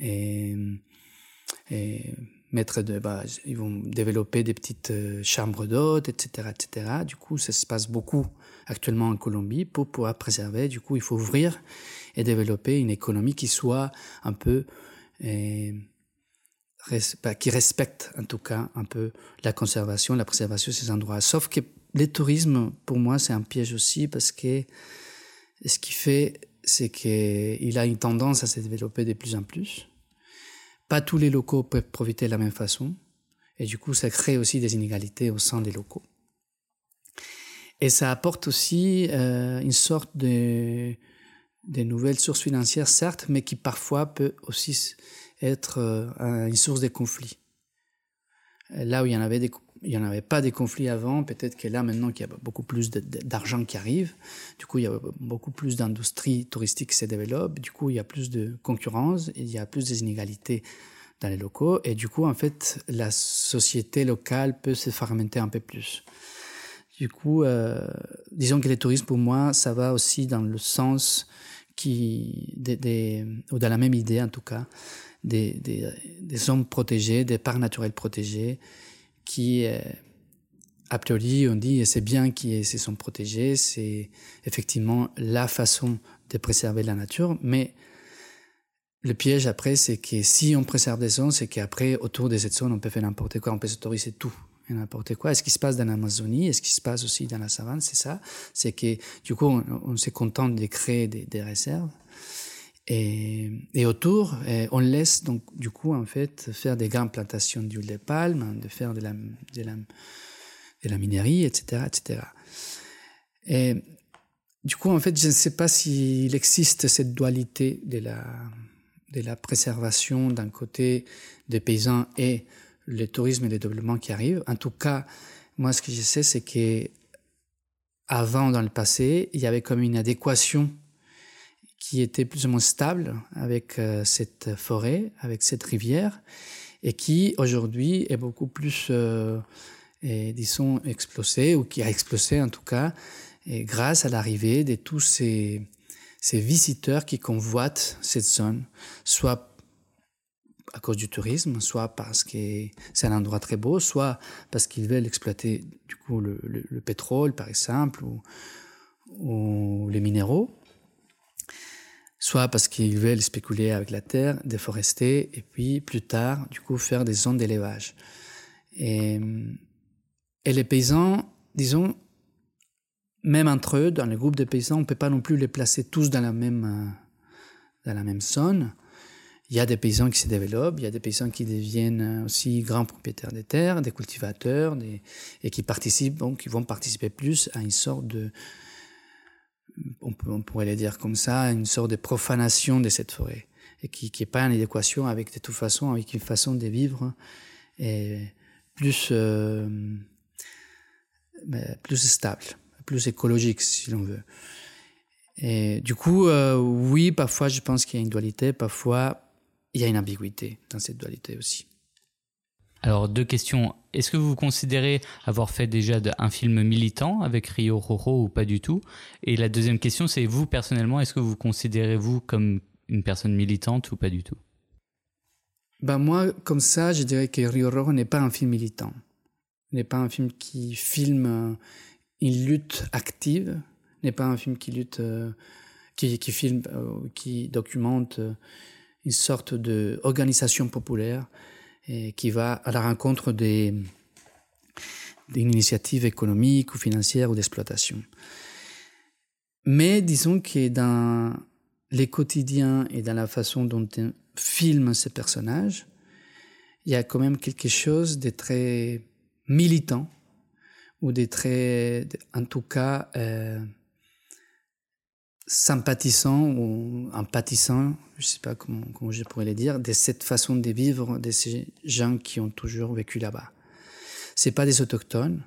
et, et maîtres de base. Ils vont développer des petites euh, chambres d'hôtes, etc., etc. Du coup, ça se passe beaucoup actuellement en Colombie pour pouvoir préserver. Du coup, il faut ouvrir et développer une économie qui soit un peu et, bah, qui respecte en tout cas un peu la conservation, la préservation de ces endroits. Sauf que le tourisme, pour moi, c'est un piège aussi parce que ce qui fait, c'est qu'il a une tendance à se développer de plus en plus. Pas tous les locaux peuvent profiter de la même façon. Et du coup, ça crée aussi des inégalités au sein des locaux. Et ça apporte aussi euh, une sorte de, de nouvelles sources financières, certes, mais qui parfois peut aussi être euh, une source de conflits. Là où il y en avait des, il n'y en avait pas des conflits avant, peut-être que là maintenant qu'il y a beaucoup plus d'argent qui arrive, du coup il y a beaucoup plus d'industrie touristique qui se développe, du coup il y a plus de concurrence, il y a plus d'inégalités dans les locaux, et du coup en fait la société locale peut se fermenter un peu plus. Du coup, euh, disons que le tourisme pour moi, ça va aussi dans le sens qui, des, des, ou dans la même idée en tout cas, des, des, des zones protégées, des parcs naturels protégés, qui, a priori, on dit c'est bien qu'ils se sont protégés, c'est effectivement la façon de préserver la nature, mais le piège après, c'est que si on préserve des zones, c'est qu'après, autour de cette zone, on peut faire n'importe quoi, on peut s'autoriser tout n'importe quoi. est ce qui se passe dans l'Amazonie, est ce qui se passe aussi dans la savane, c'est ça. C'est que du coup, on, on se contente de créer des réserves et, autour, on laisse donc du coup en fait faire des grandes plantations d'huile de palme, de faire de la, de minerie, etc., etc. Et du coup, en fait, je ne sais pas s'il existe cette dualité de la, de la préservation d'un côté des paysans et le tourisme et le développement qui arrivent. En tout cas, moi, ce que je sais, c'est que avant, dans le passé, il y avait comme une adéquation qui était plus ou moins stable avec euh, cette forêt, avec cette rivière, et qui aujourd'hui est beaucoup plus, euh, disons, explosé, ou qui a explosé en tout cas, grâce à l'arrivée de tous ces, ces visiteurs qui convoitent cette zone, soit à cause du tourisme, soit parce que c'est un endroit très beau, soit parce qu'ils veulent exploiter du coup le, le, le pétrole par exemple ou les minéraux soit parce qu'ils veulent spéculer avec la terre, déforester, et puis plus tard, du coup, faire des zones d'élevage. Et, les paysans, disons, même entre eux, dans le groupe de paysans, on ne peut pas non plus les placer tous dans la même, dans la même zone. Il y a des paysans qui se développent, il y a des paysans qui deviennent aussi grands propriétaires des terres, des cultivateurs, et qui participent, donc qui vont participer plus à une sorte de, on, pourrait le dire comme ça, une sorte de profanation de cette forêt et qui n'est pas en adéquation avec de toute façon avec une façon de vivre et plus euh, plus stable, plus écologique si l'on veut. Et du coup, euh, oui, parfois je pense qu'il y a une dualité, parfois il y a une ambiguïté dans cette dualité aussi. Alors, deux questions. Est-ce que vous considérez avoir fait déjà un film militant avec Rio Roro ou pas du tout? Et la deuxième question, c'est vous personnellement, est-ce que vous considérez vous comme une personne militante ou pas du tout? Ben Moi, comme ça, je dirais que Rio Roro n'est pas un film militant. N'est pas un film qui filme une lutte active, n'est pas un film qui lutte, euh, qui filme, euh, qui documente une sorte d'organisation populaire et qui va à la rencontre des, initiatives économiques ou financières ou d'exploitation. Mais disons que dans les quotidiens et dans la façon dont on filme ces personnages, il y a quand même quelque chose de très militant ou de très, en tout cas, euh, sympathisant ou empathisant, je ne sais pas comment, comment, je pourrais le dire, de cette façon de vivre de ces gens qui ont toujours vécu là-bas. C'est pas des autochtones,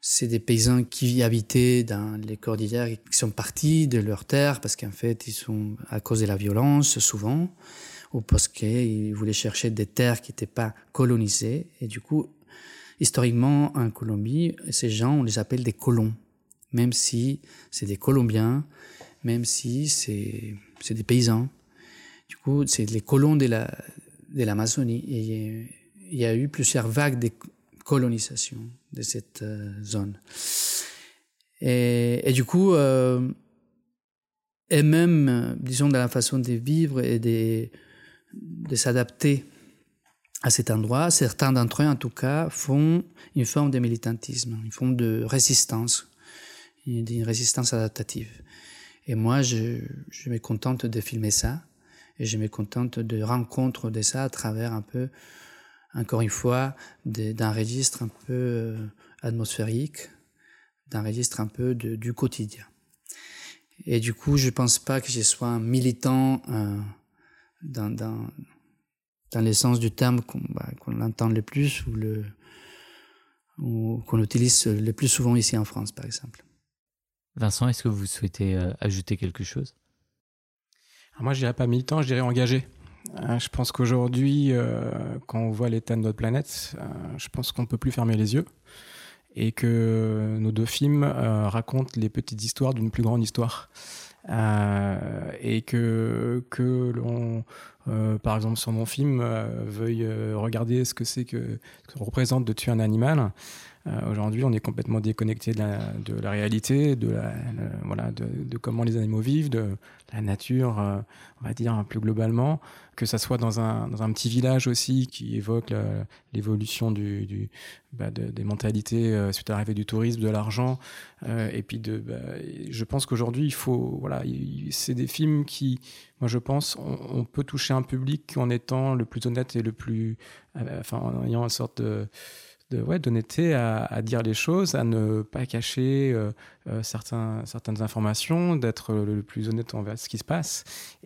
c'est des paysans qui habitaient dans les cordillères et qui sont partis de leurs terres parce qu'en fait, ils sont à cause de la violence souvent, ou parce qu'ils voulaient chercher des terres qui n'étaient pas colonisées. Et du coup, historiquement, en Colombie, ces gens, on les appelle des colons, même si c'est des Colombiens, même si c'est des paysans. Du coup, c'est les colons de la de l'Amazonie. Et il y a eu plusieurs vagues de colonisation de cette euh, zone. Et, du coup, euh, et même, disons, dans la façon de vivre et de s'adapter à cet endroit, certains d'entre eux, en tout cas, font une forme de militantisme, une forme de résistance, une résistance adaptative. Et moi, je, je me contente de filmer ça, et je me contente de rencontres de ça à travers un peu encore une fois, d'un registre un peu euh, atmosphérique, d'un registre un peu du quotidien. Et du coup, je pense pas que je sois un militant euh, dans, dans, dans l'essence du terme qu'on bah, entend le plus ou le ou qu'on utilise le plus souvent ici en France, par exemple. Vincent, est-ce que vous souhaitez euh, ajouter quelque chose? Moi, je dirais pas militant, je dirais engagé. Euh, je pense qu'aujourd'hui, euh, quand on voit l'état de notre planète, je pense qu'on ne peut plus fermer les yeux et que nos deux films racontent les petites histoires d'une plus grande histoire. et que, que l'on, par exemple, sur mon film, veuille regarder ce que c'est que, que représente de tuer un animal. Aujourd'hui, on est complètement déconnecté de la, de la réalité, de, la, voilà, de, de, comment les animaux vivent, de la nature, on va dire plus globalement. Que ça soit dans un, dans un petit village aussi qui évoque l'évolution du, du bah de, des mentalités euh, suite à l'arrivée du tourisme, de l'argent, euh, et puis de, bah, je pense qu'aujourd'hui il faut, voilà, c'est des films qui, moi je pense, on, on, peut toucher un public en étant le plus honnête et le plus, euh, enfin en ayant une sorte de ouais, d'honnêteté à, dire les choses, à ne pas cacher euh, euh, certaines informations, d'être le, plus honnête envers ce qui se passe.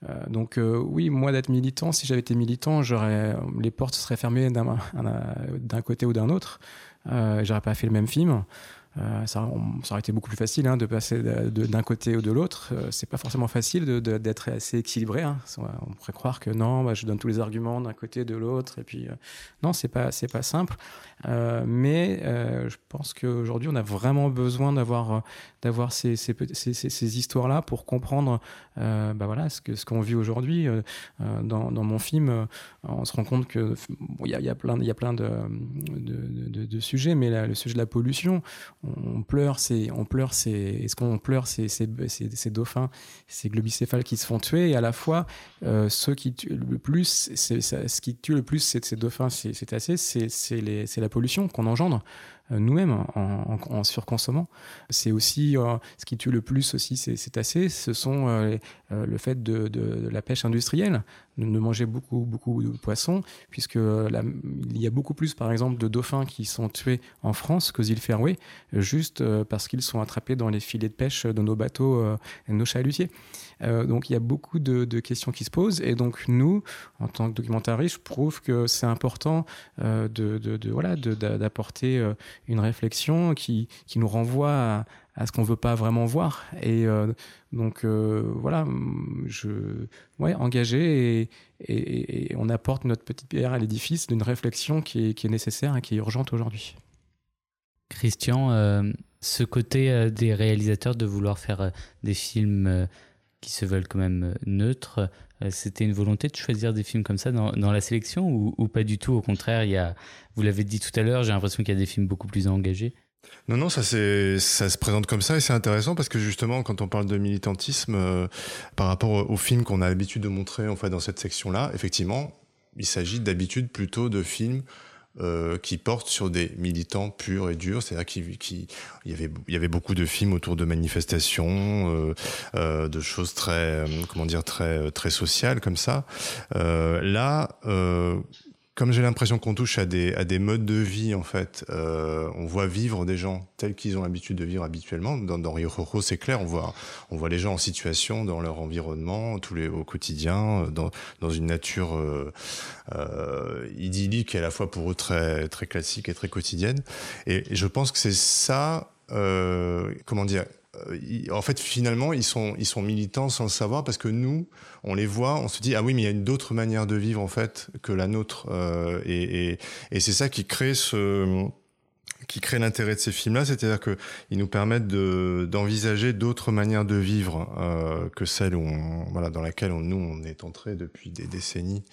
Euh, donc euh, oui, moi d'être militant, si j'avais été militant, les portes seraient fermées d'un, côté ou d'un autre. J'aurais pas fait le même film. Euh, ça, ça, aurait été beaucoup plus facile hein, de passer d'un côté ou de l'autre. Euh, c'est pas forcément facile d'être assez équilibré. Hein. On pourrait croire que non, bah, je donne tous les arguments d'un côté de l'autre. Et puis, euh, non, c'est pas, c'est pas simple. Euh, mais je pense qu'aujourd'hui, on a vraiment besoin d'avoir, d'avoir ces, histoires-là pour comprendre, bah, voilà, ce qu'on vit aujourd'hui. Dans, mon film, on se rend compte que il bon, y, a, plein, il y a plein de, sujets, mais le sujet de la pollution on pleure, c'est, on pleure, c'est, est-ce qu'on pleure ces, ces, ces, ces, dauphins, ces globicéphales qui se font tuer, et à la fois, euh, ceux qui tuent le plus, c'est, ce qui tue le plus ces, ces dauphins, c'est, c'est assez, c'est, la pollution qu'on engendre. Euh, nous-mêmes en, surconsommant. C'est aussi euh, ce qui tue le plus aussi c'est assez, ce sont euh, le fait de, la pêche industrielle, de, manger beaucoup beaucoup de poissons, puisque la, il y a beaucoup plus par exemple de dauphins qui sont tués en France qu'aux îles Faroé, juste parce qu'ils sont attrapés dans les filets de pêche de nos bateaux et de nos chalutiers. Euh, donc il y a beaucoup de, questions qui se posent et donc nous, en tant que documentariste, je trouve que c'est important euh, de, voilà d'apporter euh, une réflexion qui, qui nous renvoie à, à ce qu'on veut pas vraiment voir et euh, donc euh, voilà je ouais engagé et, on apporte notre petite pierre à l'édifice d'une réflexion qui est, nécessaire et qui est urgente aujourd'hui Christian euh, ce côté des réalisateurs de vouloir faire des films qui se veulent quand même neutres. C'était une volonté de choisir des films comme ça dans, dans la sélection ou, ou, pas du tout? Au contraire, il y a, vous l'avez dit tout à l'heure, j'ai l'impression qu'il y a des films beaucoup plus engagés. Non, non, ça, se présente comme ça et c'est intéressant parce que justement, quand on parle de militantisme, euh, par rapport aux films qu'on a l'habitude de montrer en fait, dans cette section-là, effectivement, il s'agit d'habitude plutôt de films euh, qui portent sur des militants purs et durs. C'est-à-dire qu'il qui, y, avait, il y avait beaucoup de films autour de manifestations, euh, de choses très, comment dire, très, très sociales comme ça. Là, comme j'ai l'impression qu'on touche à des, à des modes de vie, en fait, euh, on voit vivre des gens tels qu'ils ont l'habitude de vivre habituellement. Dans, dans c'est clair, on voit, on voit les gens en situation dans leur environnement, tous les, au quotidien, dans, dans une nature euh, euh, idyllique et à la fois pour eux très, très classique et très quotidienne. Et, je pense que c'est ça, comment dire, en fait, finalement, ils sont, militants sans le savoir parce que nous, on les voit, on se dit ah oui, mais il y a une d'autres manière de vivre en fait que la nôtre, euh, et, c'est ça qui crée l'intérêt de ces films-là, c'est-à-dire que ils nous permettent de d'envisager d'autres manières de vivre euh, que celle dans laquelle nous on est entré depuis des décennies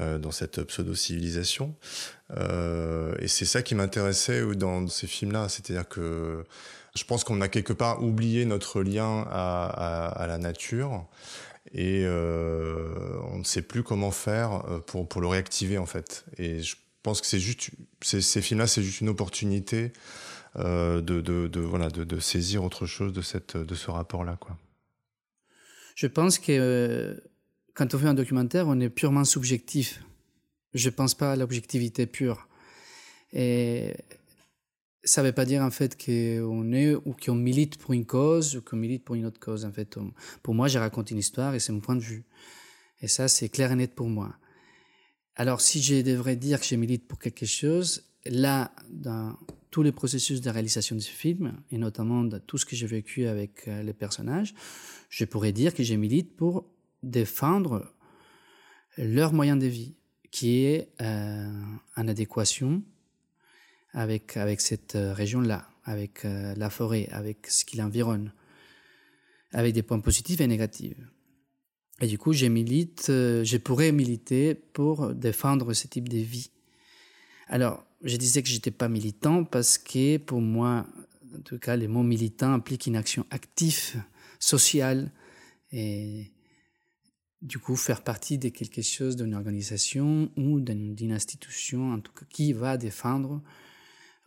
euh, dans cette pseudo civilisation. Euh, et c'est ça qui m'intéressait dans ces films-là, c'est-à-dire que je pense qu'on a quelque part oublié notre lien à, la nature et euh, on ne sait plus comment faire euh, pour, le réactiver en fait. Et je pense que c'est juste ces, films-là, c'est juste une opportunité euh, de, voilà de, saisir autre chose de cette de ce rapport-là quoi. Je pense que quand on fait un documentaire, on est purement subjectif. Je pense pas à l'objectivité pure. Et ça ne veut pas dire en fait qu'on est ou qu'on milite pour une cause ou qu'on milite pour une autre cause. En fait, pour moi, je raconte une histoire et c'est mon point de vue. Et ça, c'est clair et net pour moi. Alors, si je devrais dire que je milite pour quelque chose, là, dans tous les processus de réalisation de ce film, et notamment dans tout ce que j'ai vécu avec les personnages, je pourrais dire que je milite pour défendre leur moyen de vie, qui est euh, en adéquation avec, avec cette région-là, avec euh, la forêt, avec ce qui l'environne, avec des points positifs et négatifs. Et du coup, je euh, je pourrais militer pour défendre ce type de vie. Alors, je disais que j'étais pas militant parce que pour moi, en tout cas, le mot militant implique une action active, sociale, et du coup faire partie de quelque chose, d'une organisation ou d'une institution, en tout cas, qui va défendre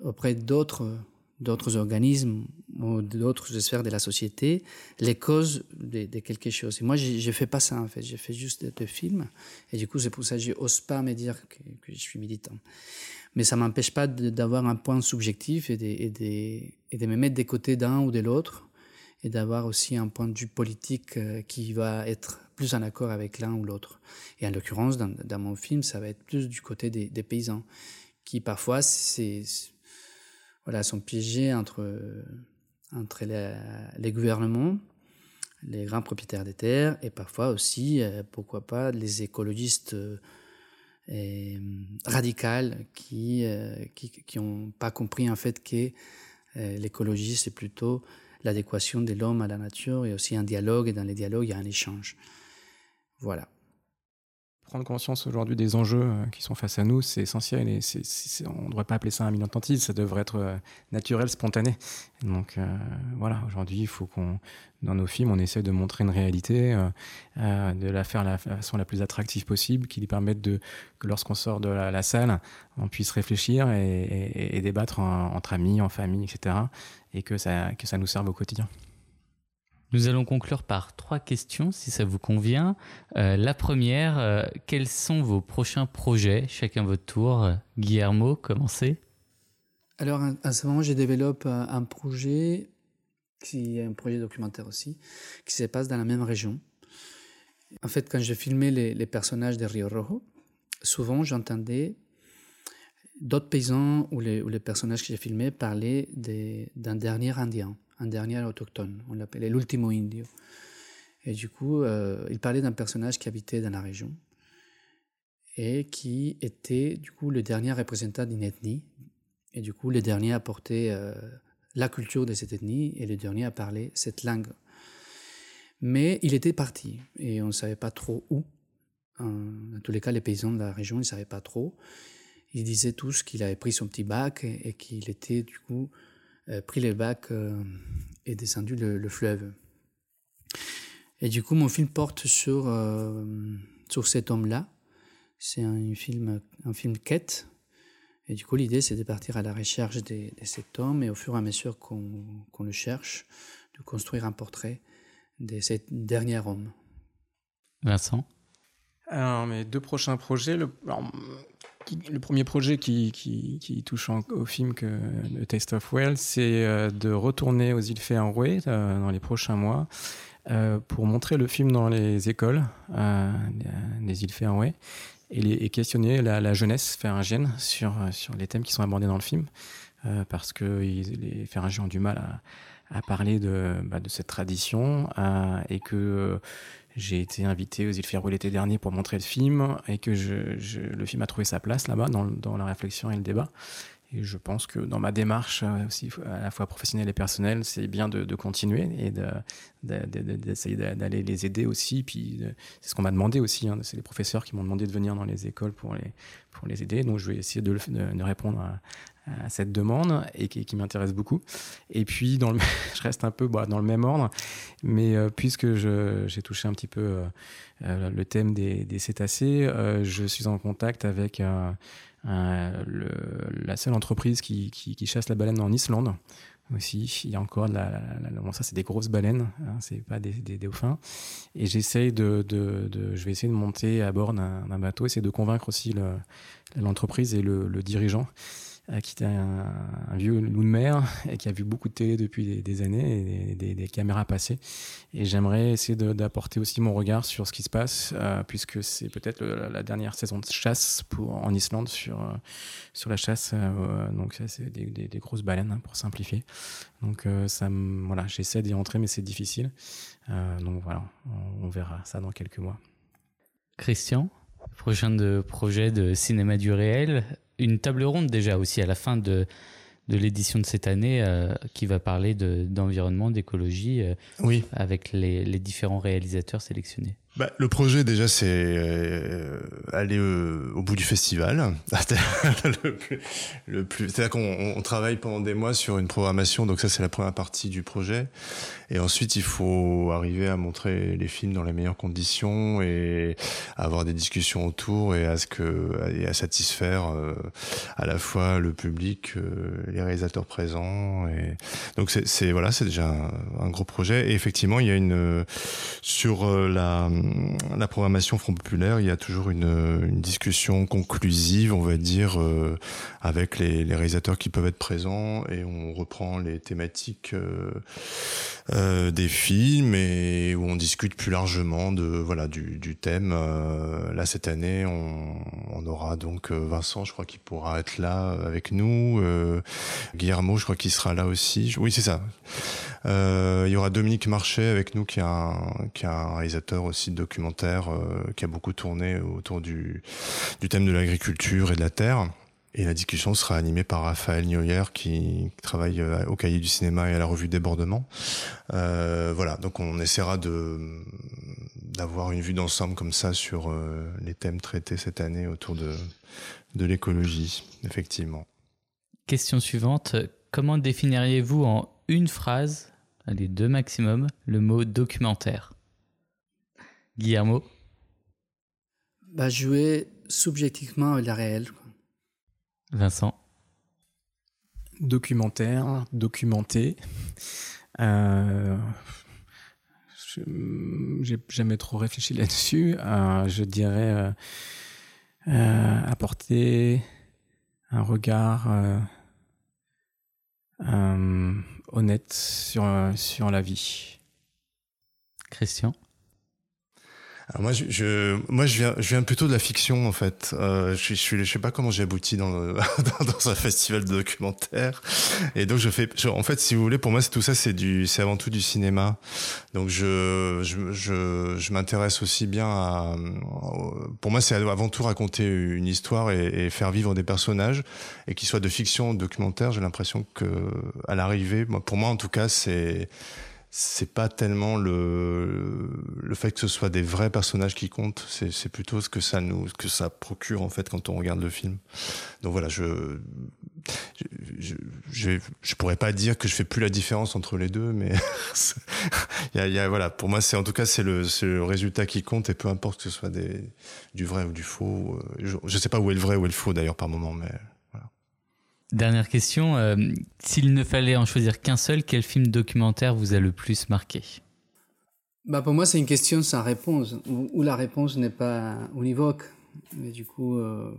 auprès d'autres d'autres organismes ou d'autres sphères de la société les causes de, quelque chose. Et moi, je ne fais pas ça, en fait. J'ai fait juste des, films. Et du coup, c'est pour ça que je n'ose pas me dire que, je suis militant. Mais ça m'empêche pas d'avoir un point subjectif et de, et, de, et de me mettre des côtés d'un ou de l'autre et d'avoir aussi un point de vue politique qui va être plus en accord avec l'un ou l'autre. Et en l'occurrence, dans, dans, mon film, ça va être plus du côté des, des paysans, qui parfois, c'est voilà, sont piégés entre, entre les, gouvernements, les grands propriétaires des terres, et parfois aussi, euh, pourquoi pas, les écologistes euh, radicaux qui n'ont euh, pas compris en fait que euh, l'écologie, c'est plutôt l'adéquation de l'homme à la nature et aussi un dialogue, et dans les dialogues, il y a un échange. Voilà prendre conscience aujourd'hui des enjeux euh, qui sont face à nous, c'est essentiel. Et on ne devrait pas appeler ça un militantisme, ça devrait être euh, naturel, spontané. Donc euh, voilà, aujourd'hui, il faut qu'on, dans nos films, on essaie de montrer une réalité, de la faire de la façon la plus attractive possible, qui lui permette de, que lorsqu'on sort de la, salle, on puisse réfléchir et, débattre en, entre amis, en famille, etc. Et que ça, que ça nous serve au quotidien. Nous allons conclure par trois questions, si ça vous convient. Euh, la première, euh, quels sont vos prochains projets, chacun votre tour Guillermo, commencez. Alors, à ce moment, je développe un projet, qui est un projet documentaire aussi, qui se passe dans la même région. En fait, quand je filmais les, les personnages de Rio Rojo, souvent j'entendais d'autres paysans ou les, ou les personnages que j'ai filmés parler d'un dernier Indien un dernier autochtone. On l'appelait l'ultimo indio. Et du coup, euh, il parlait d'un personnage qui habitait dans la région et qui était du coup le dernier représentant d'une ethnie. Et du coup, le dernier à porter euh, la culture de cette ethnie et le dernier à parler cette langue. Mais il était parti et on ne savait pas trop où. Dans tous les cas, les paysans de la région ne savaient pas trop. Ils disaient tous qu'il avait pris son petit bac et, qu'il était du coup pris les bacs euh, et descendu le, le, fleuve. Et du coup, mon film porte sur, euh, sur cet homme-là. C'est un film, un film quête. Et du coup, l'idée, c'est de partir à la recherche de, de, cet homme et au fur et à mesure qu'on qu le cherche, de construire un portrait de ce dernier homme. Vincent? Alors, mes deux prochains projets, le, alors, le premier projet qui, touche au film que The Taste of Well, c'est euh, de retourner aux îles Féroé euh, dans les prochains mois euh, pour montrer le film dans les écoles des îles Féroé et, et, questionner la, jeunesse féringienne sur, les thèmes qui sont abordés dans le film. parce que les Féringiens ont du mal à, parler bah, de cette tradition et que j'ai été invité aux îles Féroé l'été dernier pour montrer le film et que je, le film a trouvé sa place là-bas dans, la réflexion et le débat. Et je pense que dans ma démarche euh, aussi à la fois professionnelle et personnelle, c'est bien de, continuer et d'essayer de, d'aller les aider aussi. Puis c'est ce qu'on m'a demandé aussi. Hein, c'est les professeurs qui m'ont demandé de venir dans les écoles pour les, aider. Donc je vais essayer de, répondre à, cette demande et qui, m'intéresse beaucoup. Et puis, dans le, je reste un peu bah, dans le même ordre, mais euh, puisque j'ai touché un petit peu euh, euh, le thème des, cétacés, je suis en contact avec le, la seule entreprise qui, chasse la baleine en Islande aussi. Il y a encore de la, bon, ça c'est des grosses baleines, hein, c'est pas des, dauphins. Et j'essaye de, je vais essayer de monter à bord d'un bateau, essayer de convaincre aussi l'entreprise et le, dirigeant euh, qui était un, vieux loup de mer et qui a vu beaucoup de télé depuis des, années et des, caméras passées. Et j'aimerais essayer d'apporter aussi mon regard sur ce qui se passe, euh, puisque c'est peut-être la dernière saison de chasse pour, en Islande sur, euh, sur la chasse. donc, c'est des, grosses baleines, hein, pour simplifier. Donc, ça, voilà, j'essaie d'y entrer, mais c'est difficile. donc, voilà, on, on verra ça dans quelques mois. Christian, prochain de projet de cinéma du réel une table ronde déjà aussi à la fin de, de l'édition de cette année euh, qui va parler d'environnement, d'écologie, euh, oui. avec les, les, différents réalisateurs sélectionnés. Bah, le projet déjà c'est euh, aller au bout du festival. le plus, le plus c'est-à-dire qu'on on travaille pendant des mois sur une programmation, donc ça c'est la première partie du projet. Et ensuite il faut arriver à montrer les films dans les meilleures conditions et avoir des discussions autour et à ce que et à satisfaire euh, à la fois le public, les réalisateurs présents. Et donc c'est voilà c'est déjà un, gros projet. Et effectivement il y a une sur la la programmation Front Populaire, il y a toujours une, une discussion conclusive, on va dire, euh, avec les, les, réalisateurs qui peuvent être présents et on reprend les thématiques euh, euh, des films et où on discute plus largement de voilà du, du thème. là cette année, on, on, aura donc Vincent, je crois qu'il pourra être là avec nous. Guillermo, je crois qu'il sera là aussi. Oui, c'est ça. il y aura Dominique Marchais avec nous, qui est un, qui est un réalisateur aussi documentaire euh, qui a beaucoup tourné autour du, du thème de l'agriculture et de la terre. Et la discussion sera animée par Raphaël Nioyer qui travaille euh, au cahier du cinéma et à la revue Débordement. Euh, voilà, donc on essaiera de d'avoir une vue d'ensemble comme ça sur euh, les thèmes traités cette année autour de, de l'écologie, effectivement. Question suivante, comment définiriez-vous en une phrase, allez deux maximum, le mot documentaire? Guillermo? Bah, Jouer subjectivement la réelle. Vincent Documentaire, documenté. Euh, J'ai jamais trop réfléchi là-dessus. Euh, je dirais euh, apporter un regard honnête sur, sur la vie. Christian moi, je, je, moi, je viens, je viens plutôt de la fiction en fait. Euh, je, je, je sais pas comment j'ai abouti dans, le, dans un festival de documentaire. Et donc je fais, en fait, si vous voulez, pour moi, c'est tout ça, c'est du, c'est avant tout du cinéma. Donc je, je, je, je m'intéresse aussi bien à, pour moi, c'est avant tout raconter une histoire et, et faire vivre des personnages, et qu'ils soient de fiction ou de documentaire. J'ai l'impression que à l'arrivée, pour moi en tout cas, c'est c'est pas tellement le le fait que ce soit des vrais personnages qui comptent, c'est c'est plutôt ce que ça nous que ça procure en fait quand on regarde le film. Donc voilà, je je je, je pourrais pas dire que je fais plus la différence entre les deux, mais y a, y a, voilà, pour moi c'est en tout cas c'est le c'est le résultat qui compte et peu importe que ce soit des du vrai ou du faux. Euh, je, je sais pas où est le vrai ou est le faux d'ailleurs par moment, mais Dernière question, euh, s'il ne fallait en choisir qu'un seul, quel film documentaire vous a le plus marqué? Bah Pour moi, c'est une question sans réponse, où, la réponse n'est pas univoque. Mais du coup, euh,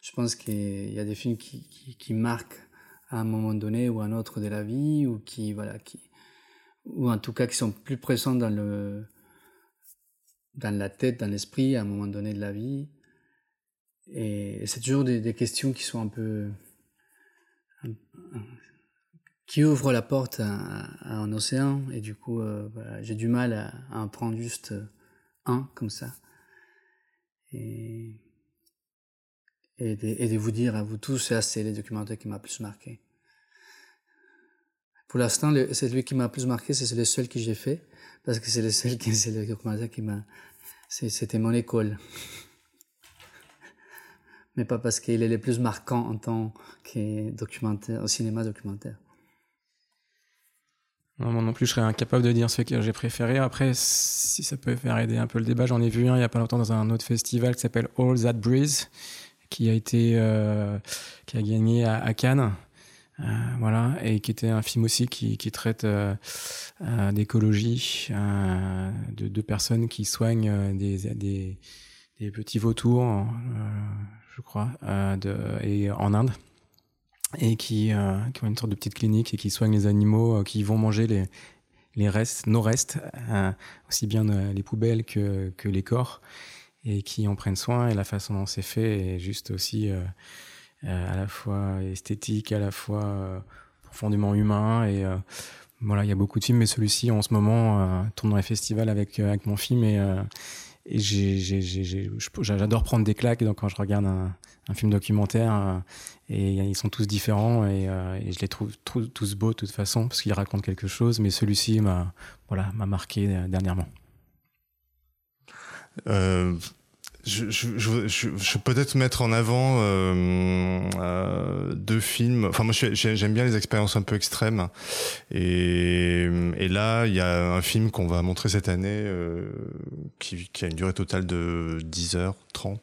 Je pense qu'il y a des films qui, marquent à un moment donné ou à un autre de la vie, ou qui, voilà, qui, ou en tout cas qui sont plus présents dans le, dans la tête, dans l'esprit à un moment donné de la vie. Et c'est toujours des, questions qui sont un peu, qui ouvrent la porte à, un océan. Et du coup, euh, j'ai du mal à, en prendre juste un comme ça. Et, et, de, vous dire à vous tous, c'est les documentaires qui m'a plus marqué. Pour l'instant, celui qui m'a plus marqué, c'est le seul que j'ai fait, parce que c'est le seul qui, c'est le documentaire qui m'a, c'était mon école. Mais pas parce qu'il est le plus marquant en tant que au cinéma documentaire. Non, moi non plus, je serais incapable de dire ce que j'ai préféré. Après, si ça peut faire aider un peu le débat, j'en ai vu un il y a pas longtemps dans un autre festival qui s'appelle All That Breeze, qui a été, euh, qui a gagné à, Cannes. Euh, voilà, et qui était un film aussi qui, traite euh, d'écologie, de deux personnes qui soignent des, des, des petits vautours, je crois, de, et en Inde, et qui, qui ont une sorte de petite clinique et qui soignent les animaux qui vont manger les, restes, nos restes, aussi bien les poubelles que, les corps, et qui en prennent soin. Et la façon dont c'est fait est juste aussi euh, à la fois esthétique, à la fois euh, profondément humain. Et euh, voilà, il y a beaucoup de films, mais celui-ci en ce moment tourne dans les festivals avec, avec mon film et j'adore prendre des claques donc quand je regarde un, film documentaire euh, et ils sont tous différents et, euh, et je les trouve tous beaux de toute façon parce qu'ils racontent quelque chose mais celui-ci m'a voilà m'a marqué dernièrement. Euh, je, je, je, je, peut-être mettre en avant euh, euh, deux films. Enfin, moi, j'aime bien les expériences un peu extrêmes. Et, et là, il y a un film qu'on va montrer cette année euh, qui, qui, a une durée totale de 10h30.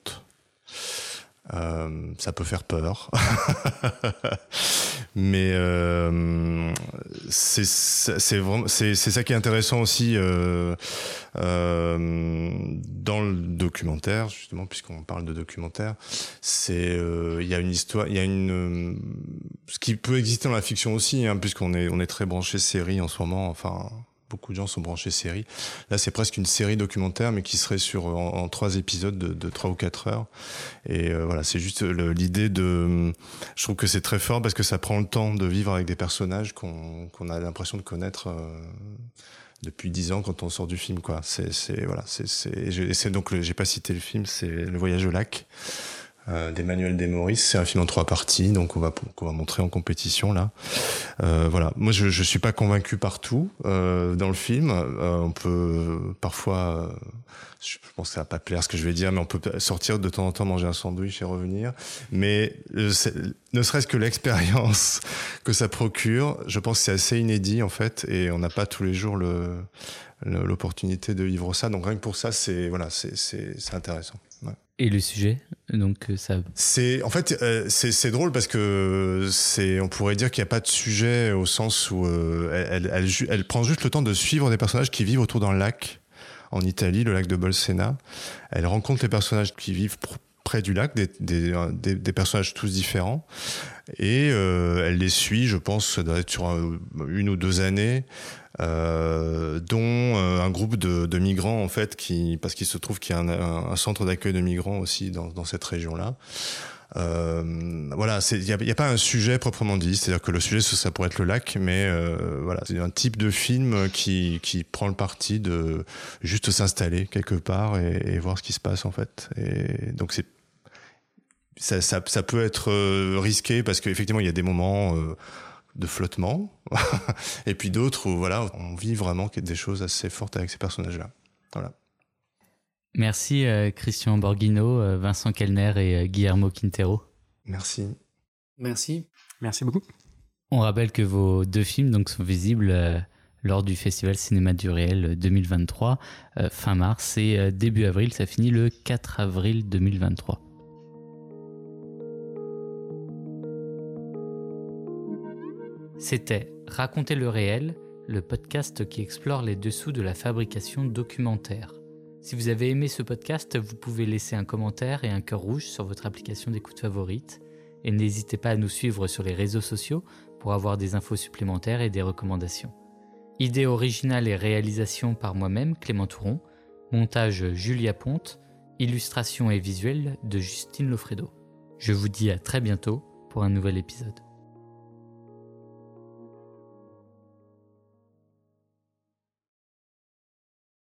Euh, ça peut faire peur, mais euh, c'est c'est ça qui est intéressant aussi euh, euh, dans le documentaire justement puisqu'on parle de documentaire. C'est euh, il y a une histoire, il y a une ce qui peut exister dans la fiction aussi, hein, puisqu'on est on est très branché série en ce moment. Enfin beaucoup de gens sont branchés série. Là, c'est presque une série documentaire, mais qui serait sur en, trois épisodes de, trois ou quatre heures. Et euh, voilà, c'est juste l'idée de. Je trouve que c'est très fort parce que ça prend le temps de vivre avec des personnages qu'on a l'impression de connaître. Euh, depuis dix ans quand on sort du film quoi c'est voilà c'est donc j'ai pas cité le film c'est le voyage au lac euh, d'Emmanuel Desmaurice. C'est un film en trois parties, donc on va qu'on va montrer en compétition là. Euh, voilà. Moi, je je suis pas convaincu partout euh, dans le film. Euh, on peut parfois, je pense que ça va pas plaire ce que je vais dire, mais on peut sortir de temps en temps manger un sandwich et revenir. Mais ne serait-ce que l'expérience que ça procure, je pense que c'est assez inédit en fait, et on n'a pas tous les jours le l'opportunité de vivre ça. Donc rien que pour ça, c'est voilà, c'est intéressant. Ouais. Et le sujet, donc euh, ça. C'est en fait euh, c'est drôle parce que c'est on pourrait dire qu'il n'y a pas de sujet au sens où euh, elle, elle, elle, elle, prend juste le temps de suivre des personnages qui vivent autour d'un lac en Italie, le lac de Bolsena. Elle rencontre les personnages qui vivent près du lac, des, des, des, des personnages tous différents, et euh, elle les suit, je pense, ça doit être sur un, une ou deux années euh, dont euh, un groupe de, migrants en fait, qui parce qu'il se trouve qu'il y a un, centre d'accueil de migrants aussi dans, cette région-là. Euh, voilà, il n'y a, pas un sujet proprement dit, c'est-à-dire que le sujet ça pourrait être le lac, mais voilà, c'est un type de film qui, qui prend le parti de juste s'installer quelque part et, voir ce qui se passe en fait. Et donc c'est ça, ça, peut être risqué parce qu'effectivement il y a des moments de flottement et puis d'autres où voilà, on vit vraiment des choses assez fortes avec ces personnages-là. Voilà. Merci euh, Christian Borghino, euh, Vincent Kellner et euh, Guillermo Quintero. Merci. Merci. Merci beaucoup. On rappelle que vos deux films donc, sont visibles euh, lors du Festival Cinéma du Réel 2023, euh, fin mars, et début avril, ça finit le 4 avril 2023. C'était Raconter le réel, le podcast qui explore les dessous de la fabrication documentaire. Si vous avez aimé ce podcast, vous pouvez laisser un commentaire et un cœur rouge sur votre application d'écoute favorite. Et n'hésitez pas à nous suivre sur les réseaux sociaux pour avoir des infos supplémentaires et des recommandations. Idée originale et réalisation par moi-même, Clément Touron. Montage Julia Ponte. Illustration et visuel de Justine Lofredo. Je vous dis à très bientôt pour un nouvel épisode.